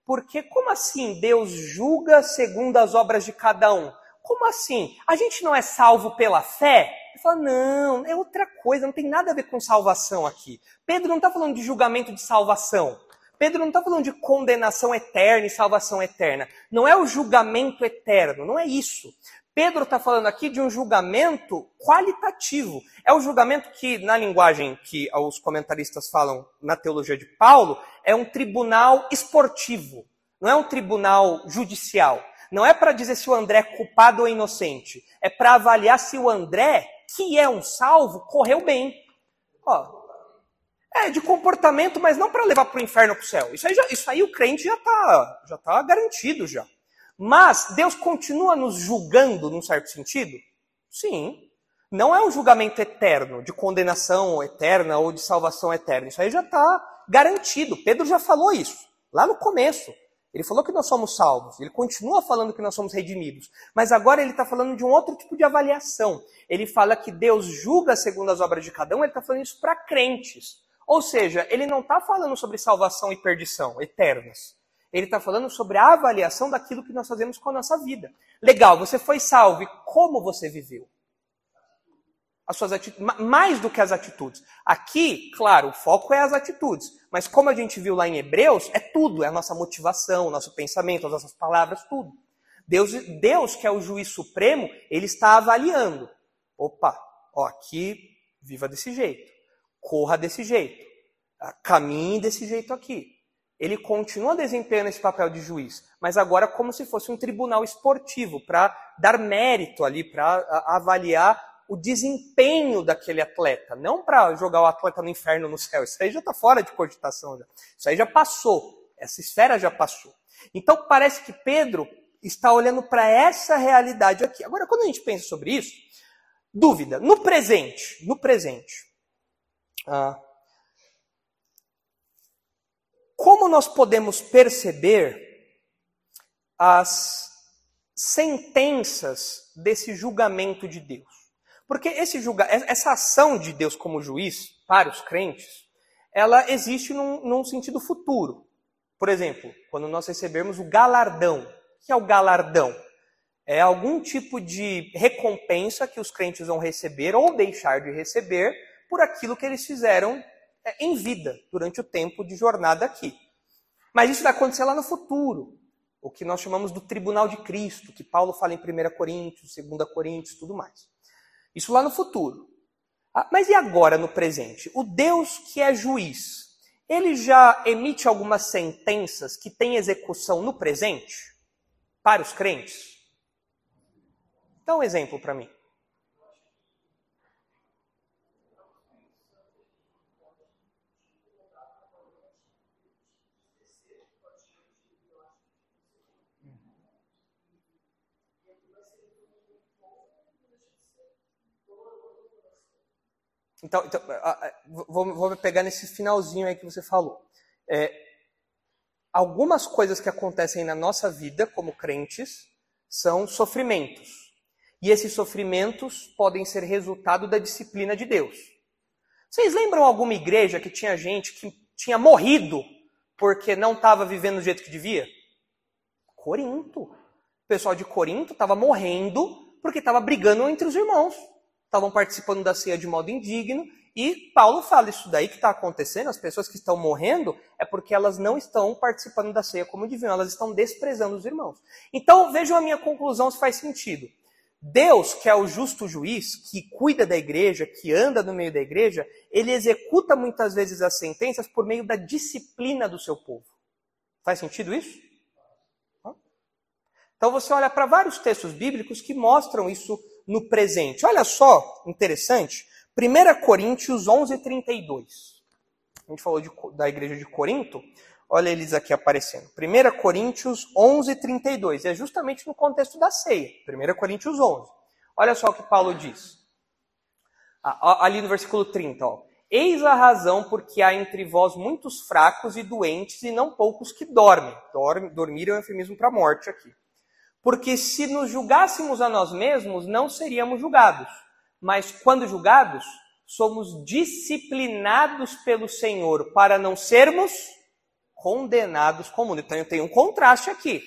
Porque como assim Deus julga segundo as obras de cada um? Como assim? A gente não é salvo pela fé? Ele fala, não, é outra coisa, não tem nada a ver com salvação aqui. Pedro não está falando de julgamento de salvação. Pedro não está falando de condenação eterna e salvação eterna. Não é o julgamento eterno, não é isso. Pedro está falando aqui de um julgamento qualitativo. É o julgamento que, na linguagem que os comentaristas falam na teologia de Paulo, é um tribunal esportivo. Não é um tribunal judicial. Não é para dizer se o André é culpado ou inocente. É para avaliar se o André, que é um salvo, correu bem. Ó, é, de comportamento, mas não para levar para o inferno para o céu. Isso aí, já, isso aí o crente já está já tá garantido já. Mas Deus continua nos julgando num certo sentido? Sim. Não é um julgamento eterno, de condenação eterna ou de salvação eterna. Isso aí já está garantido. Pedro já falou isso, lá no começo. Ele falou que nós somos salvos, ele continua falando que nós somos redimidos, mas agora ele está falando de um outro tipo de avaliação. Ele fala que Deus julga segundo as obras de cada um, ele está falando isso para crentes. Ou seja, ele não está falando sobre salvação e perdição eternas. Ele está falando sobre a avaliação daquilo que nós fazemos com a nossa vida. Legal, você foi salvo e como você viveu? As suas atitudes, mais do que as atitudes. Aqui, claro, o foco é as atitudes. Mas como a gente viu lá em Hebreus, é tudo. É a nossa motivação, o nosso pensamento, as nossas palavras, tudo. Deus, Deus, que é o juiz supremo, ele está avaliando. Opa, ó, aqui viva desse jeito corra desse jeito, ah, caminhe desse jeito aqui. Ele continua desempenhando esse papel de juiz, mas agora como se fosse um tribunal esportivo, para dar mérito ali, para avaliar o desempenho daquele atleta, não para jogar o atleta no inferno no céu. Isso aí já está fora de cogitação. Já. Isso aí já passou. Essa esfera já passou. Então parece que Pedro está olhando para essa realidade aqui. Agora, quando a gente pensa sobre isso, dúvida, no presente, no presente, ah, como nós podemos perceber as sentenças desse julgamento de Deus. Porque esse julga, essa ação de Deus como juiz para os crentes, ela existe num, num sentido futuro. Por exemplo, quando nós recebermos o galardão. O que é o galardão? É algum tipo de recompensa que os crentes vão receber ou deixar de receber por aquilo que eles fizeram é, em vida, durante o tempo de jornada aqui. Mas isso vai acontecer lá no futuro, o que nós chamamos do tribunal de Cristo, que Paulo fala em 1 Coríntios, 2 Coríntios, tudo mais. Isso lá no futuro. Ah, mas e agora, no presente? O Deus que é juiz, ele já emite algumas sentenças que têm execução no presente para os crentes? Dá um exemplo para mim. Então, então vou, vou, pegar nesse finalzinho aí que você falou. É, algumas coisas que acontecem na nossa vida como crentes são sofrimentos. E esses sofrimentos podem ser resultado da disciplina de Deus. Vocês lembram alguma igreja que tinha gente que tinha morrido porque não estava vivendo do jeito que devia? Corinto. O pessoal de Corinto estava morrendo porque estava brigando entre os irmãos estavam participando da ceia de modo indigno, e Paulo fala isso daí que está acontecendo, as pessoas que estão morrendo, é porque elas não estão participando da ceia como deviam, elas estão desprezando os irmãos. Então vejam a minha conclusão se faz sentido. Deus, que é o justo juiz, que cuida da igreja, que anda no meio da igreja, ele executa muitas vezes as sentenças por meio da disciplina do seu povo. Faz sentido isso? Então você olha para vários textos bíblicos que mostram isso no presente. Olha só, interessante. 1 Coríntios 11, 32. A gente falou de, da igreja de Corinto. Olha eles aqui aparecendo. 1 Coríntios 11, 32. É justamente no contexto da ceia. 1 Coríntios 11. Olha só o que Paulo diz. Ah, ali no versículo 30. Ó. Eis a razão porque há entre vós muitos fracos e doentes e não poucos que dormem. Dorm, dormir é um eufemismo para a morte aqui. Porque se nos julgássemos a nós mesmos, não seríamos julgados. Mas quando julgados, somos disciplinados pelo Senhor para não sermos condenados com o mundo. Então tem um contraste aqui.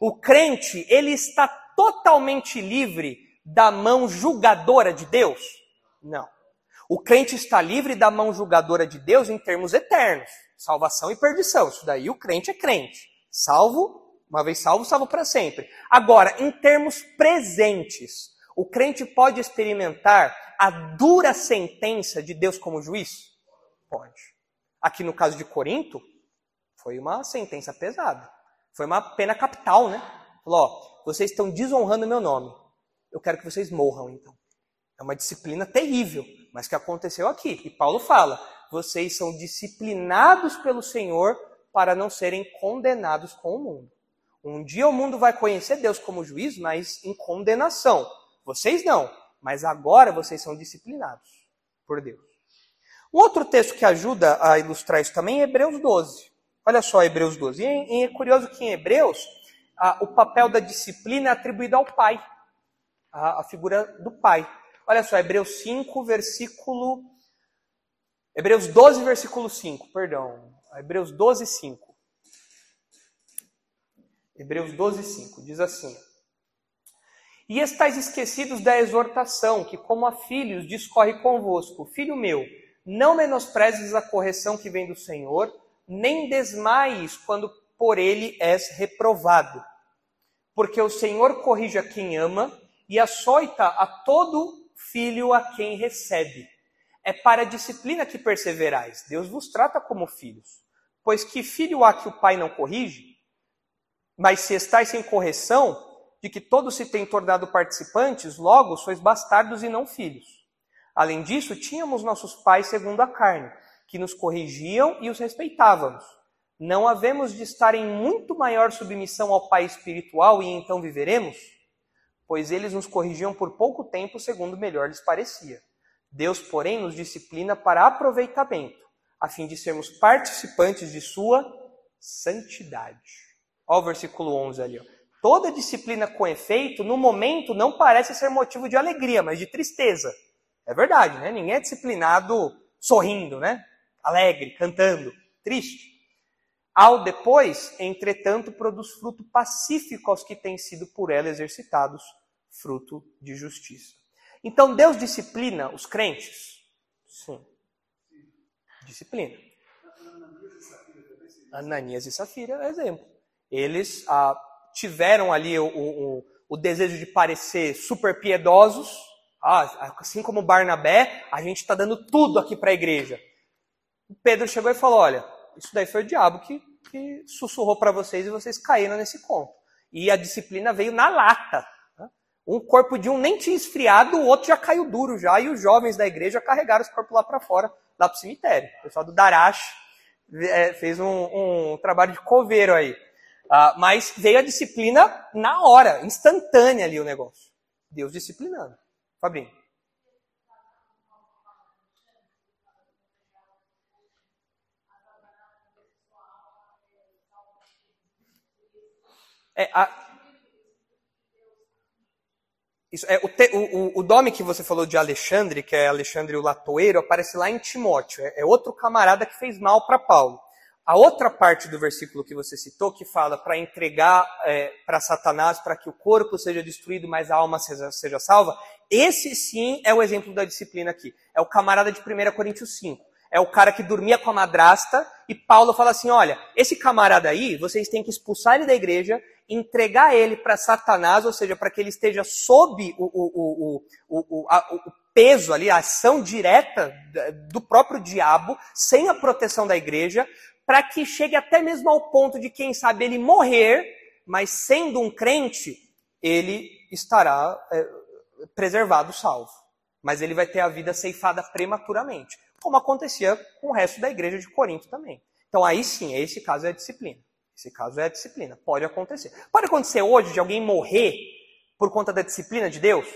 O crente, ele está totalmente livre da mão julgadora de Deus? Não. O crente está livre da mão julgadora de Deus em termos eternos, salvação e perdição. Isso daí o crente é crente. Salvo uma vez salvo, salvo para sempre. Agora, em termos presentes, o crente pode experimentar a dura sentença de Deus como juiz? Pode. Aqui no caso de Corinto, foi uma sentença pesada. Foi uma pena capital, né? Falou, ó, vocês estão desonrando meu nome. Eu quero que vocês morram, então. É uma disciplina terrível, mas que aconteceu aqui. E Paulo fala: vocês são disciplinados pelo Senhor para não serem condenados com o mundo. Um dia o mundo vai conhecer Deus como juiz, mas em condenação. Vocês não, mas agora vocês são disciplinados por Deus. Um outro texto que ajuda a ilustrar isso também é Hebreus 12. Olha só Hebreus 12. E é curioso que em Hebreus o papel da disciplina é atribuído ao pai, a, a figura do pai. Olha só, Hebreus 5, versículo. Hebreus 12, versículo 5, perdão. Hebreus 12, 5. Hebreus 12, 5, diz assim: E estáis esquecidos da exortação, que, como a filhos, discorre convosco. Filho meu, não menosprezes a correção que vem do Senhor, nem desmaies quando por ele és reprovado. Porque o Senhor corrige a quem ama e açoita a todo filho a quem recebe. É para a disciplina que perseverais. Deus vos trata como filhos. Pois que filho há que o pai não corrige? Mas se estáis sem correção, de que todos se têm tornado participantes, logo sois bastardos e não filhos. Além disso, tínhamos nossos pais segundo a carne, que nos corrigiam e os respeitávamos. Não havemos de estar em muito maior submissão ao Pai espiritual e então viveremos? Pois eles nos corrigiam por pouco tempo, segundo melhor lhes parecia. Deus, porém, nos disciplina para aproveitamento, a fim de sermos participantes de sua santidade. Olha o versículo 11 ali. Ó. Toda disciplina com efeito, no momento, não parece ser motivo de alegria, mas de tristeza. É verdade, né? Ninguém é disciplinado sorrindo, né? Alegre, cantando. Triste. Ao depois, entretanto, produz fruto pacífico aos que têm sido por ela exercitados, fruto de justiça. Então Deus disciplina os crentes? Sim. Disciplina. Ananias e Safira é exemplo. Eles ah, tiveram ali o, o, o, desejo de parecer super piedosos, ah, assim como Barnabé, a gente está dando tudo aqui para a igreja. Pedro chegou e falou: Olha, isso daí foi o diabo que, que sussurrou para vocês e vocês caíram nesse conto. E a disciplina veio na lata. Né? Um corpo de um nem tinha esfriado, o outro já caiu duro já, e os jovens da igreja carregaram os corpos lá para fora, lá para o cemitério. O pessoal do Darash é, fez um, um, trabalho de coveiro aí. Uh, mas veio a disciplina na hora, instantânea ali o negócio. Deus disciplinando. Fabrinho. É, a, isso, é, o, te, o, o, nome que você falou de Alexandre, que é Alexandre o Latoeiro, aparece lá em Timóteo. É, é outro camarada que fez mal para Paulo. A outra parte do versículo que você citou, que fala para entregar é, para Satanás, para que o corpo seja destruído, mas a alma seja, seja salva, esse sim é o exemplo da disciplina aqui. É o camarada de 1 Coríntios 5 é o cara que dormia com a madrasta, e Paulo fala assim: olha, esse camarada aí, vocês têm que expulsar ele da igreja, entregar ele para Satanás, ou seja, para que ele esteja sob o, o, o, o, peso ali, a ação direta do próprio diabo, sem a proteção da igreja, para que chegue até mesmo ao ponto de, quem sabe, ele morrer, mas sendo um crente, ele estará é, preservado, salvo. Mas ele vai ter a vida ceifada prematuramente como acontecia com o resto da igreja de Corinto também. Então aí sim, esse caso é disciplina. Esse caso é disciplina. Pode acontecer. Pode acontecer hoje de alguém morrer por conta da disciplina de Deus?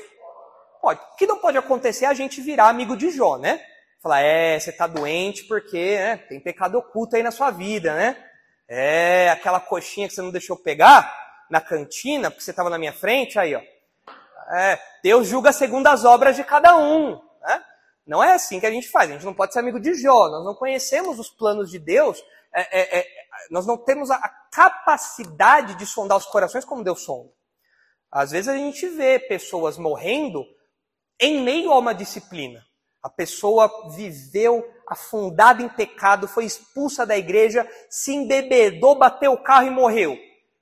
Pode. O que não pode acontecer é a gente virar amigo de Jó, né? Falar, é, você está doente porque né, tem pecado oculto aí na sua vida, né? É, aquela coxinha que você não deixou pegar na cantina, porque você estava na minha frente, aí, ó. É, Deus julga segundo as obras de cada um. Né? Não é assim que a gente faz. A gente não pode ser amigo de Jó. Nós não conhecemos os planos de Deus. É, é, é, nós não temos a, capacidade de sondar os corações como Deus sonda. Às vezes a gente vê pessoas morrendo em meio a uma disciplina. A pessoa viveu afundada em pecado, foi expulsa da igreja, se embebedou, bateu o carro e morreu.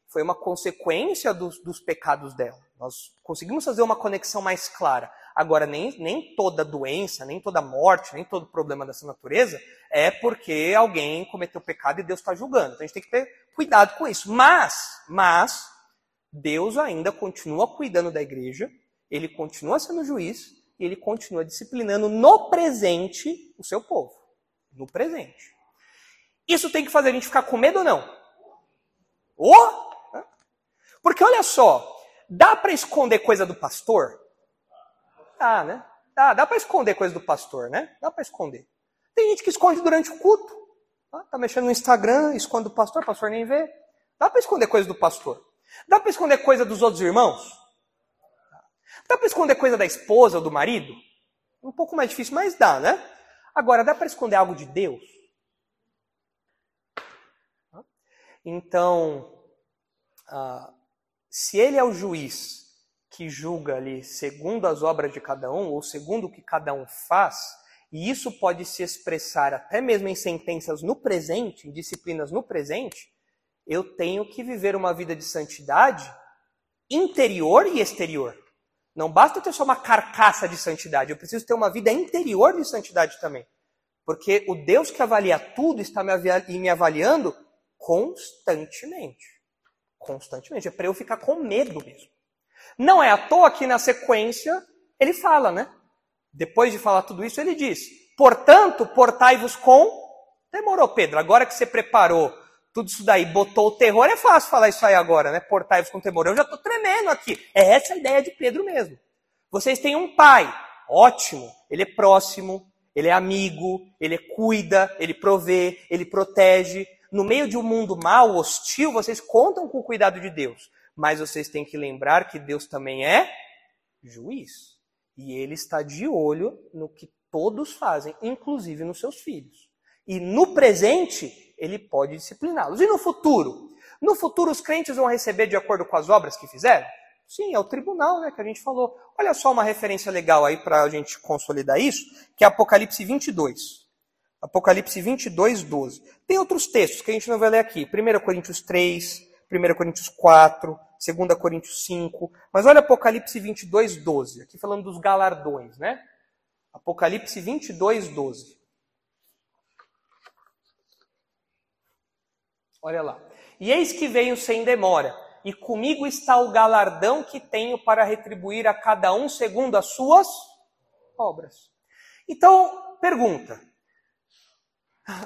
Foi uma consequência dos, dos pecados dela. Nós conseguimos fazer uma conexão mais clara. Agora, nem, nem toda doença, nem toda morte, nem todo problema dessa natureza é porque alguém cometeu pecado e Deus está julgando. Então a gente tem que ter cuidado com isso. Mas, mas, Deus ainda continua cuidando da igreja, ele continua sendo juiz e ele continua disciplinando no presente o seu povo. No presente. Isso tem que fazer a gente ficar com medo ou não? Oh! Porque olha só, dá para esconder coisa do pastor? Dá, né? Dá, dá para esconder coisa do pastor, né? Dá para esconder. Tem gente que esconde durante o culto. Tá, tá mexendo no Instagram, esconde o pastor, o pastor nem vê. Dá para esconder coisa do pastor. Dá para esconder coisa dos outros irmãos? Dá para esconder coisa da esposa ou do marido? Um pouco mais difícil, mas dá, né? Agora, dá para esconder algo de Deus? Então, ah, se ele é o juiz que julga ali segundo as obras de cada um, ou segundo o que cada um faz, e isso pode se expressar até mesmo em sentenças no presente, em disciplinas no presente, eu tenho que viver uma vida de santidade interior e exterior. Não basta ter só uma carcaça de santidade, eu preciso ter uma vida interior de santidade também. Porque o Deus que avalia tudo está me avaliando constantemente. Constantemente. É para eu ficar com medo mesmo. Não é à toa que na sequência ele fala, né? Depois de falar tudo isso, ele diz: Portanto, portai-vos com. Demorou, Pedro. Agora que você preparou tudo isso daí, botou o terror, é fácil falar isso aí agora, né? Portai-vos com temor. Eu já estou tremendo aqui. É essa a ideia de Pedro mesmo. Vocês têm um pai, ótimo. Ele é próximo, ele é amigo, ele cuida, ele provê, ele protege. No meio de um mundo mau, hostil, vocês contam com o cuidado de Deus. Mas vocês têm que lembrar que Deus também é juiz. E ele está de olho no que todos fazem, inclusive nos seus filhos. E no presente, ele pode discipliná-los. E no futuro? No futuro, os crentes vão receber de acordo com as obras que fizeram? Sim, é o tribunal, né, que a gente falou. Olha só uma referência legal aí para a gente consolidar isso, que é Apocalipse 22. Apocalipse 22, 12. Tem outros textos que a gente não vai ler aqui. 1 Coríntios 3, 1 Coríntios 4, 2 Coríntios 5. Mas olha Apocalipse 22, 12. Aqui falando dos galardões, né? Apocalipse 22, 12. Olha lá. E eis que venho sem demora, e comigo está o galardão que tenho para retribuir a cada um segundo as suas obras. Então, pergunta: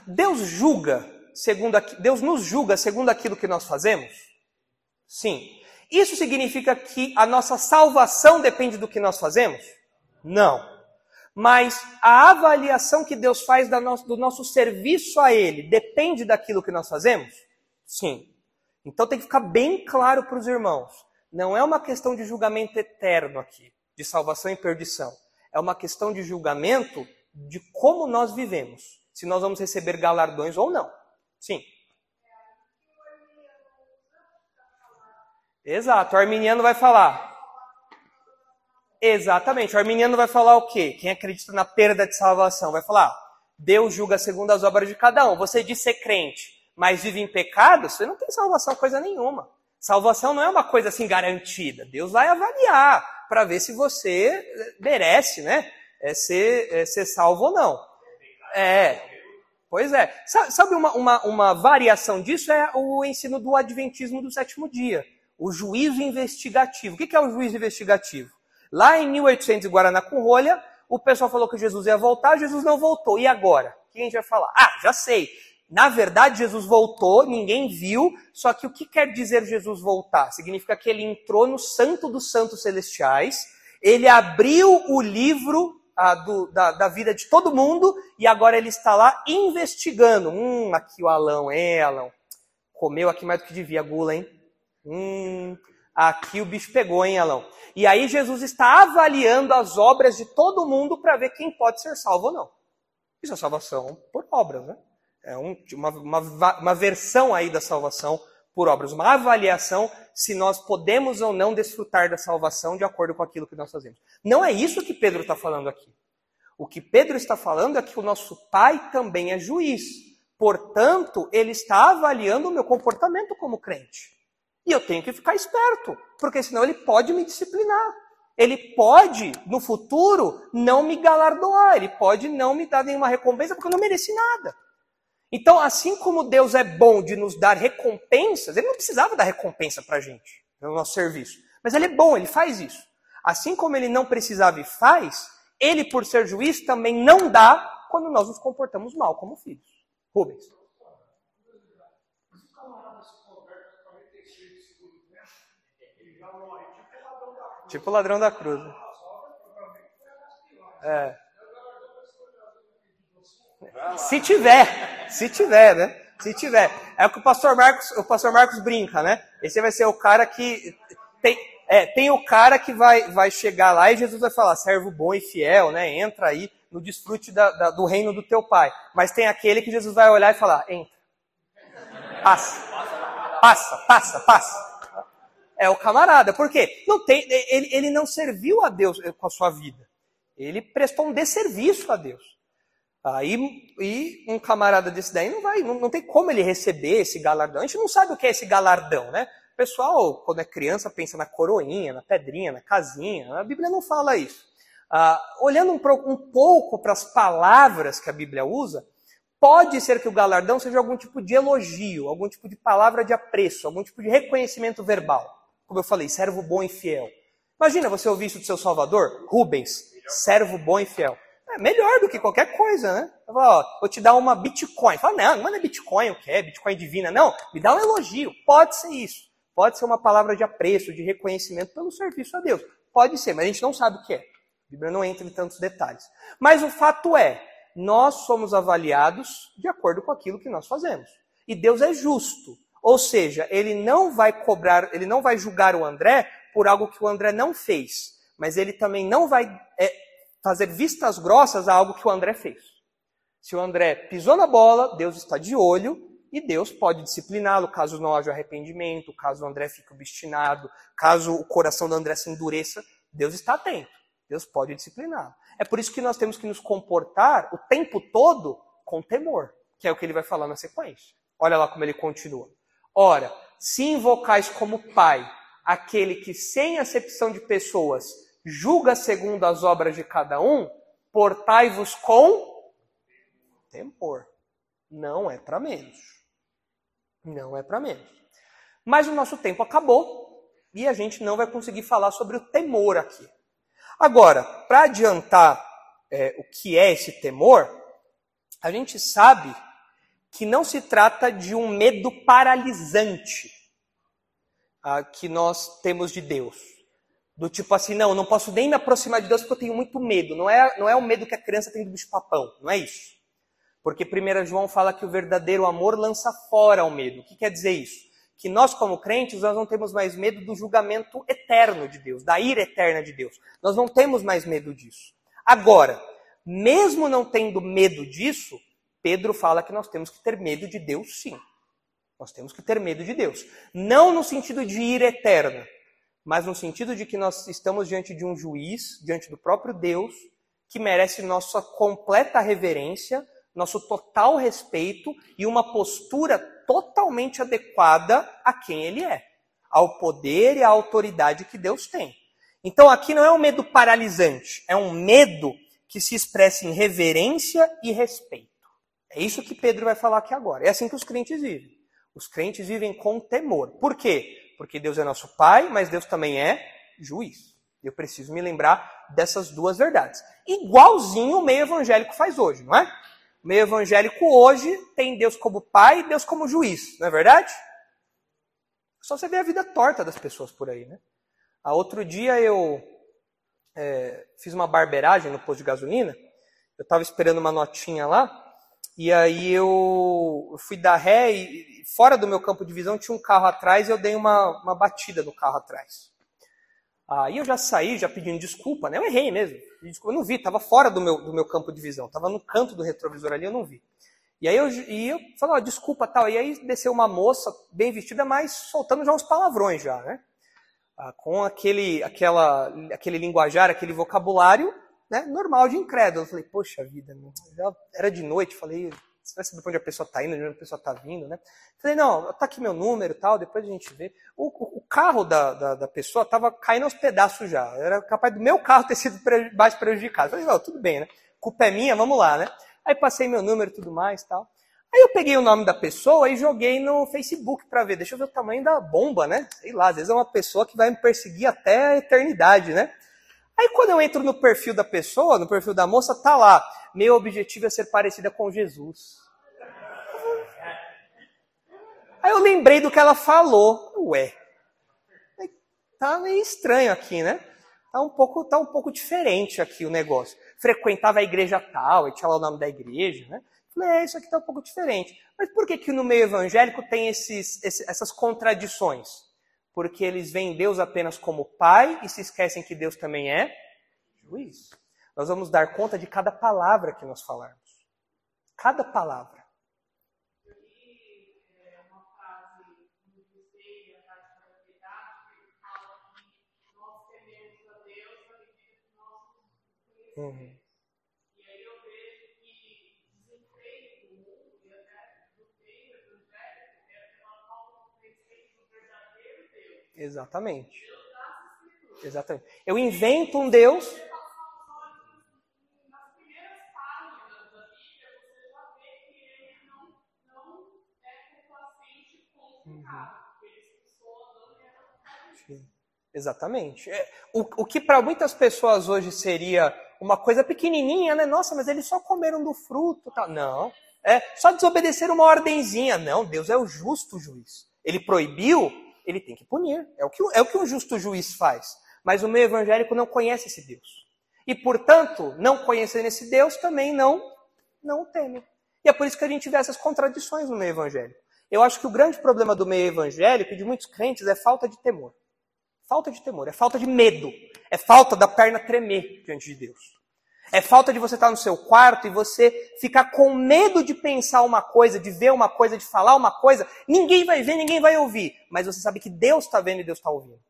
Deus julga segundo Deus nos julga segundo aquilo que nós fazemos? Sim. Isso significa que a nossa salvação depende do que nós fazemos? Não. Mas a avaliação que Deus faz do nosso serviço a Ele depende daquilo que nós fazemos? Sim. Então tem que ficar bem claro para os irmãos. Não é uma questão de julgamento eterno aqui, de salvação e perdição. É uma questão de julgamento de como nós vivemos. Se nós vamos receber galardões ou não. Sim. Exato, o arminiano vai falar. Exatamente, o arminiano vai falar o quê? Quem acredita na perda de salvação vai falar: Deus julga segundo as obras de cada um. Você diz ser crente, mas vive em pecado, você não tem salvação coisa nenhuma. Salvação não é uma coisa assim garantida. Deus vai avaliar para ver se você merece, né? É ser, é ser salvo ou não. É, pois é. Sabe uma, uma, uma variação disso? É o ensino do Adventismo do sétimo dia. O juízo investigativo. O que é o juízo investigativo? Lá em 1800 em Guaraná com rolha, o pessoal falou que Jesus ia voltar, Jesus não voltou. E agora? O que a gente vai falar? Ah, já sei. Na verdade, Jesus voltou, ninguém viu, só que o que quer dizer Jesus voltar? Significa que ele entrou no Santo dos Santos Celestiais, ele abriu o livro ah, do, da, da, vida de todo mundo e agora ele está lá investigando. Hum, aqui o Alão, hein, Alão? Comeu aqui mais do que devia, gula, hein? Hum, aqui o bicho pegou, hein, Alão? E aí Jesus está avaliando as obras de todo mundo para ver quem pode ser salvo ou não. Isso é salvação por obras, né? É um, uma, uma, uma versão aí da salvação por obras, uma avaliação se nós podemos ou não desfrutar da salvação de acordo com aquilo que nós fazemos. Não é isso que Pedro está falando aqui. O que Pedro está falando é que o nosso Pai também é juiz. Portanto, ele está avaliando o meu comportamento como crente. E eu tenho que ficar esperto, porque senão ele pode me disciplinar. Ele pode, no futuro, não me galardoar, ele pode não me dar nenhuma recompensa, porque eu não mereci nada. Então, assim como Deus é bom de nos dar recompensas, ele não precisava dar recompensa para a gente, no nosso serviço. Mas ele é bom, ele faz isso. Assim como ele não precisava e faz, ele, por ser juiz, também não dá quando nós nos comportamos mal como filhos. Rubens. Tipo o ladrão da cruz. É. Se tiver, se tiver, né? Se tiver. É o que o pastor Marcos, o pastor Marcos brinca, né? Esse vai ser o cara que tem, é, tem o cara que vai, vai chegar lá e Jesus vai falar, servo bom e fiel, né? Entra aí no desfrute da, da, do reino do teu pai. Mas tem aquele que Jesus vai olhar e falar, entra. Passa. Passa, passa, passa. É o camarada. Por quê? Não tem, ele, ele não serviu a Deus com a sua vida. Ele prestou um desserviço a Deus. Aí, e um camarada desse daí não vai, não, não tem como ele receber esse galardão. A gente não sabe o que é esse galardão, né? O pessoal, quando é criança, pensa na coroinha, na pedrinha, na casinha. A Bíblia não fala isso. Ah, olhando um, um pouco para as palavras que a Bíblia usa, pode ser que o galardão seja algum tipo de elogio, algum tipo de palavra de apreço, algum tipo de reconhecimento verbal. Como eu falei, servo bom e fiel. Imagina você ouvir isso do seu Salvador, Rubens, servo bom e fiel. É melhor do que qualquer coisa, né? Eu falo, ó, vou te dar uma Bitcoin. Fala, não, não é Bitcoin o que é, Bitcoin divina. Não, me dá um elogio. Pode ser isso. Pode ser uma palavra de apreço, de reconhecimento pelo serviço a Deus. Pode ser, mas a gente não sabe o que é. A Bíblia não entra em tantos detalhes. Mas o fato é, nós somos avaliados de acordo com aquilo que nós fazemos. E Deus é justo. Ou seja, ele não vai cobrar, ele não vai julgar o André por algo que o André não fez, mas ele também não vai é, fazer vistas grossas a algo que o André fez. Se o André pisou na bola, Deus está de olho e Deus pode discipliná-lo caso não haja arrependimento, caso o André fique obstinado, caso o coração do André se endureça, Deus está atento. Deus pode discipliná-lo. É por isso que nós temos que nos comportar o tempo todo com temor, que é o que ele vai falar na sequência. Olha lá como ele continua. Ora, se invocais como Pai aquele que, sem acepção de pessoas, julga segundo as obras de cada um, portai-vos com temor. Não é para menos. Não é para menos. Mas o nosso tempo acabou e a gente não vai conseguir falar sobre o temor aqui. Agora, para adiantar é, o que é esse temor, a gente sabe que não se trata de um medo paralisante ah, que nós temos de Deus. Do tipo assim, não, eu não posso nem me aproximar de Deus porque eu tenho muito medo. Não é, não é o medo que a criança tem do bicho-papão, não é isso. Porque 1 João fala que o verdadeiro amor lança fora o medo. O que quer dizer isso? Que nós, como crentes, nós não temos mais medo do julgamento eterno de Deus, da ira eterna de Deus. Nós não temos mais medo disso. Agora, mesmo não tendo medo disso, Pedro fala que nós temos que ter medo de Deus sim. Nós temos que ter medo de Deus. Não no sentido de ira eterna, mas no sentido de que nós estamos diante de um juiz, diante do próprio Deus, que merece nossa completa reverência, nosso total respeito e uma postura totalmente adequada a quem ele é, ao poder e à autoridade que Deus tem. Então aqui não é um medo paralisante, é um medo que se expressa em reverência e respeito. É isso que Pedro vai falar aqui agora. É assim que os crentes vivem. Os crentes vivem com temor. Por quê? Porque Deus é nosso Pai, mas Deus também é juiz. Eu preciso me lembrar dessas duas verdades. Igualzinho o meio evangélico faz hoje, não é? O meio evangélico hoje tem Deus como Pai e Deus como juiz, não é verdade? Só você vê a vida torta das pessoas por aí, né? A outro dia eu é, fiz uma barbeiragem no posto de gasolina. Eu estava esperando uma notinha lá. E aí eu fui dar ré e fora do meu campo de visão tinha um carro atrás e eu dei uma, uma batida no carro atrás. Aí eu já saí, já pedindo desculpa, né? Eu errei mesmo. Eu não vi, estava fora do meu, do meu campo de visão, estava no canto do retrovisor ali, eu não vi. E aí eu, e eu falei, ó, desculpa tal. E aí desceu uma moça bem vestida, mas soltando já uns palavrões já, né? Ah, com aquele, aquela, aquele linguajar, aquele vocabulário né, normal de incrédulo. Eu falei, poxa vida, era de noite, falei, você vai saber para onde a pessoa está indo, de onde a pessoa está vindo, né? Falei, não, tá aqui meu número tal, depois a gente vê. O, o, o carro da, da, da pessoa estava caindo aos pedaços já. Era capaz do meu carro ter sido mais prejudicado. Falei, não, tudo bem, né? Culpa é minha, vamos lá, né? Aí passei meu número e tudo mais tal. Aí eu peguei o nome da pessoa e joguei no Facebook para ver. Deixa eu ver o tamanho da bomba, né? Sei lá, às vezes é uma pessoa que vai me perseguir até a eternidade, né? Aí quando eu entro no perfil da pessoa, no perfil da moça, tá lá. Meu objetivo é ser parecida com Jesus. Aí eu lembrei do que ela falou. Ué, tá meio estranho aqui, né? Tá um pouco, tá um pouco diferente aqui o negócio. Frequentava a igreja tal, e tinha lá o nome da igreja, né? Falei, é, isso aqui tá um pouco diferente. Mas por que que no meio evangélico tem esses, esses essas contradições? Porque eles veem Deus apenas como Pai e se esquecem que Deus também é juiz. Nós vamos dar conta de cada palavra que nós falarmos. Cada palavra. Uhum. Exatamente. Exatamente. Eu invento um Deus. Uhum. Exatamente. É, o, o que para muitas pessoas hoje seria uma coisa pequenininha, né? Nossa, mas eles só comeram do fruto. Tá? Não. É só desobedecer uma ordenzinha. Não, Deus é o justo juiz. Ele proibiu, ele tem que punir. É o que, é o que um justo juiz faz. Mas o meio evangélico não conhece esse Deus. E, portanto, não conhecendo esse Deus, também não, não teme. E é por isso que a gente vê essas contradições no meio evangélico. Eu acho que o grande problema do meio evangélico e de muitos crentes é falta de temor. Falta de temor, é falta de medo, é falta da perna tremer diante de Deus. É falta de você estar no seu quarto e você ficar com medo de pensar uma coisa, de ver uma coisa, de falar uma coisa. Ninguém vai ver, ninguém vai ouvir. Mas você sabe que Deus está vendo e Deus está ouvindo.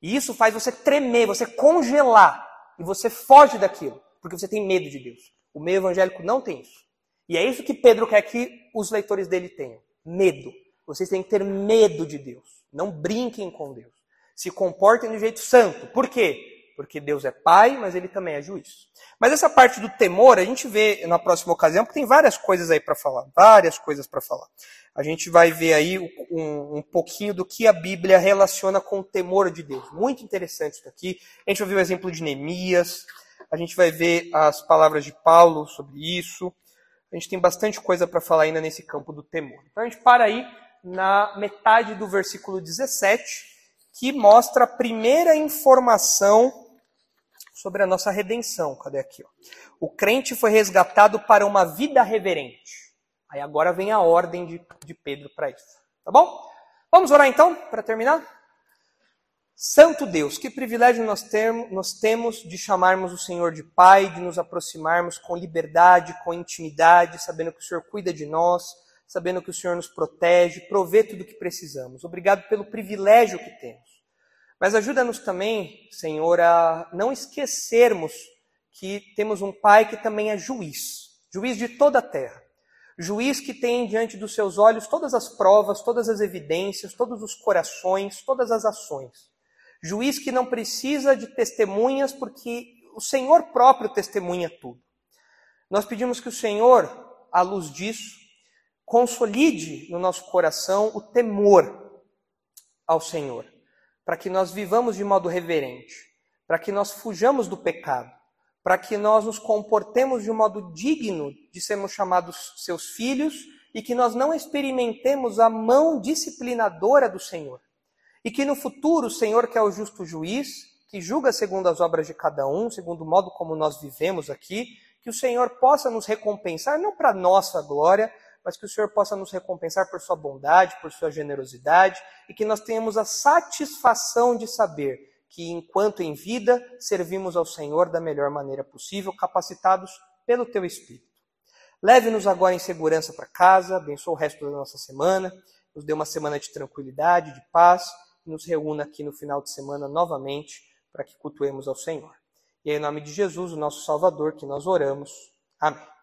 E isso faz você tremer, você congelar. E você foge daquilo, porque você tem medo de Deus. O meio evangélico não tem isso. E é isso que Pedro quer que os leitores dele tenham: medo. Vocês têm que ter medo de Deus. Não brinquem com Deus. Se comportem do jeito santo. Por quê? Porque Deus é pai, mas ele também é juiz. Mas essa parte do temor, a gente vê na próxima ocasião, porque tem várias coisas aí para falar, várias coisas para falar. A gente vai ver aí um, um, pouquinho do que a Bíblia relaciona com o temor de Deus. Muito interessante isso aqui. A gente vai ver o exemplo de Neemias, a gente vai ver as palavras de Paulo sobre isso. A gente tem bastante coisa para falar ainda nesse campo do temor. Então a gente para aí na metade do versículo 17, que mostra a primeira informação sobre a nossa redenção. Cadê aqui? Ó? O crente foi resgatado para uma vida reverente. Aí agora vem a ordem de, de Pedro para isso. Tá bom? Vamos orar então, para terminar? Santo Deus, que privilégio nós, termos, nós temos de chamarmos o Senhor de Pai, de nos aproximarmos com liberdade, com intimidade, sabendo que o Senhor cuida de nós, sabendo que o Senhor nos protege, provê tudo o que precisamos. Obrigado pelo privilégio que temos. Mas ajuda-nos também, Senhor, a não esquecermos que temos um Pai que também é juiz, juiz de toda a terra. Juiz que tem diante dos seus olhos todas as provas, todas as evidências, todos os corações, todas as ações. Juiz que não precisa de testemunhas, porque o Senhor próprio testemunha tudo. Nós pedimos que o Senhor, à luz disso, consolide no nosso coração o temor ao Senhor para que nós vivamos de modo reverente, para que nós fujamos do pecado, para que nós nos comportemos de um modo digno de sermos chamados seus filhos e que nós não experimentemos a mão disciplinadora do Senhor. E que no futuro o Senhor, que é o justo juiz, que julga segundo as obras de cada um, segundo o modo como nós vivemos aqui, que o Senhor possa nos recompensar, não para nossa glória, mas que o Senhor possa nos recompensar por sua bondade, por sua generosidade e que nós tenhamos a satisfação de saber que, enquanto em vida, servimos ao Senhor da melhor maneira possível, capacitados pelo teu Espírito. Leve-nos agora em segurança para casa, abençoe o resto da nossa semana, nos dê uma semana de tranquilidade, de paz, e nos reúna aqui no final de semana novamente para que cultuemos ao Senhor. E é em nome de Jesus, o nosso Salvador, que nós oramos. Amém.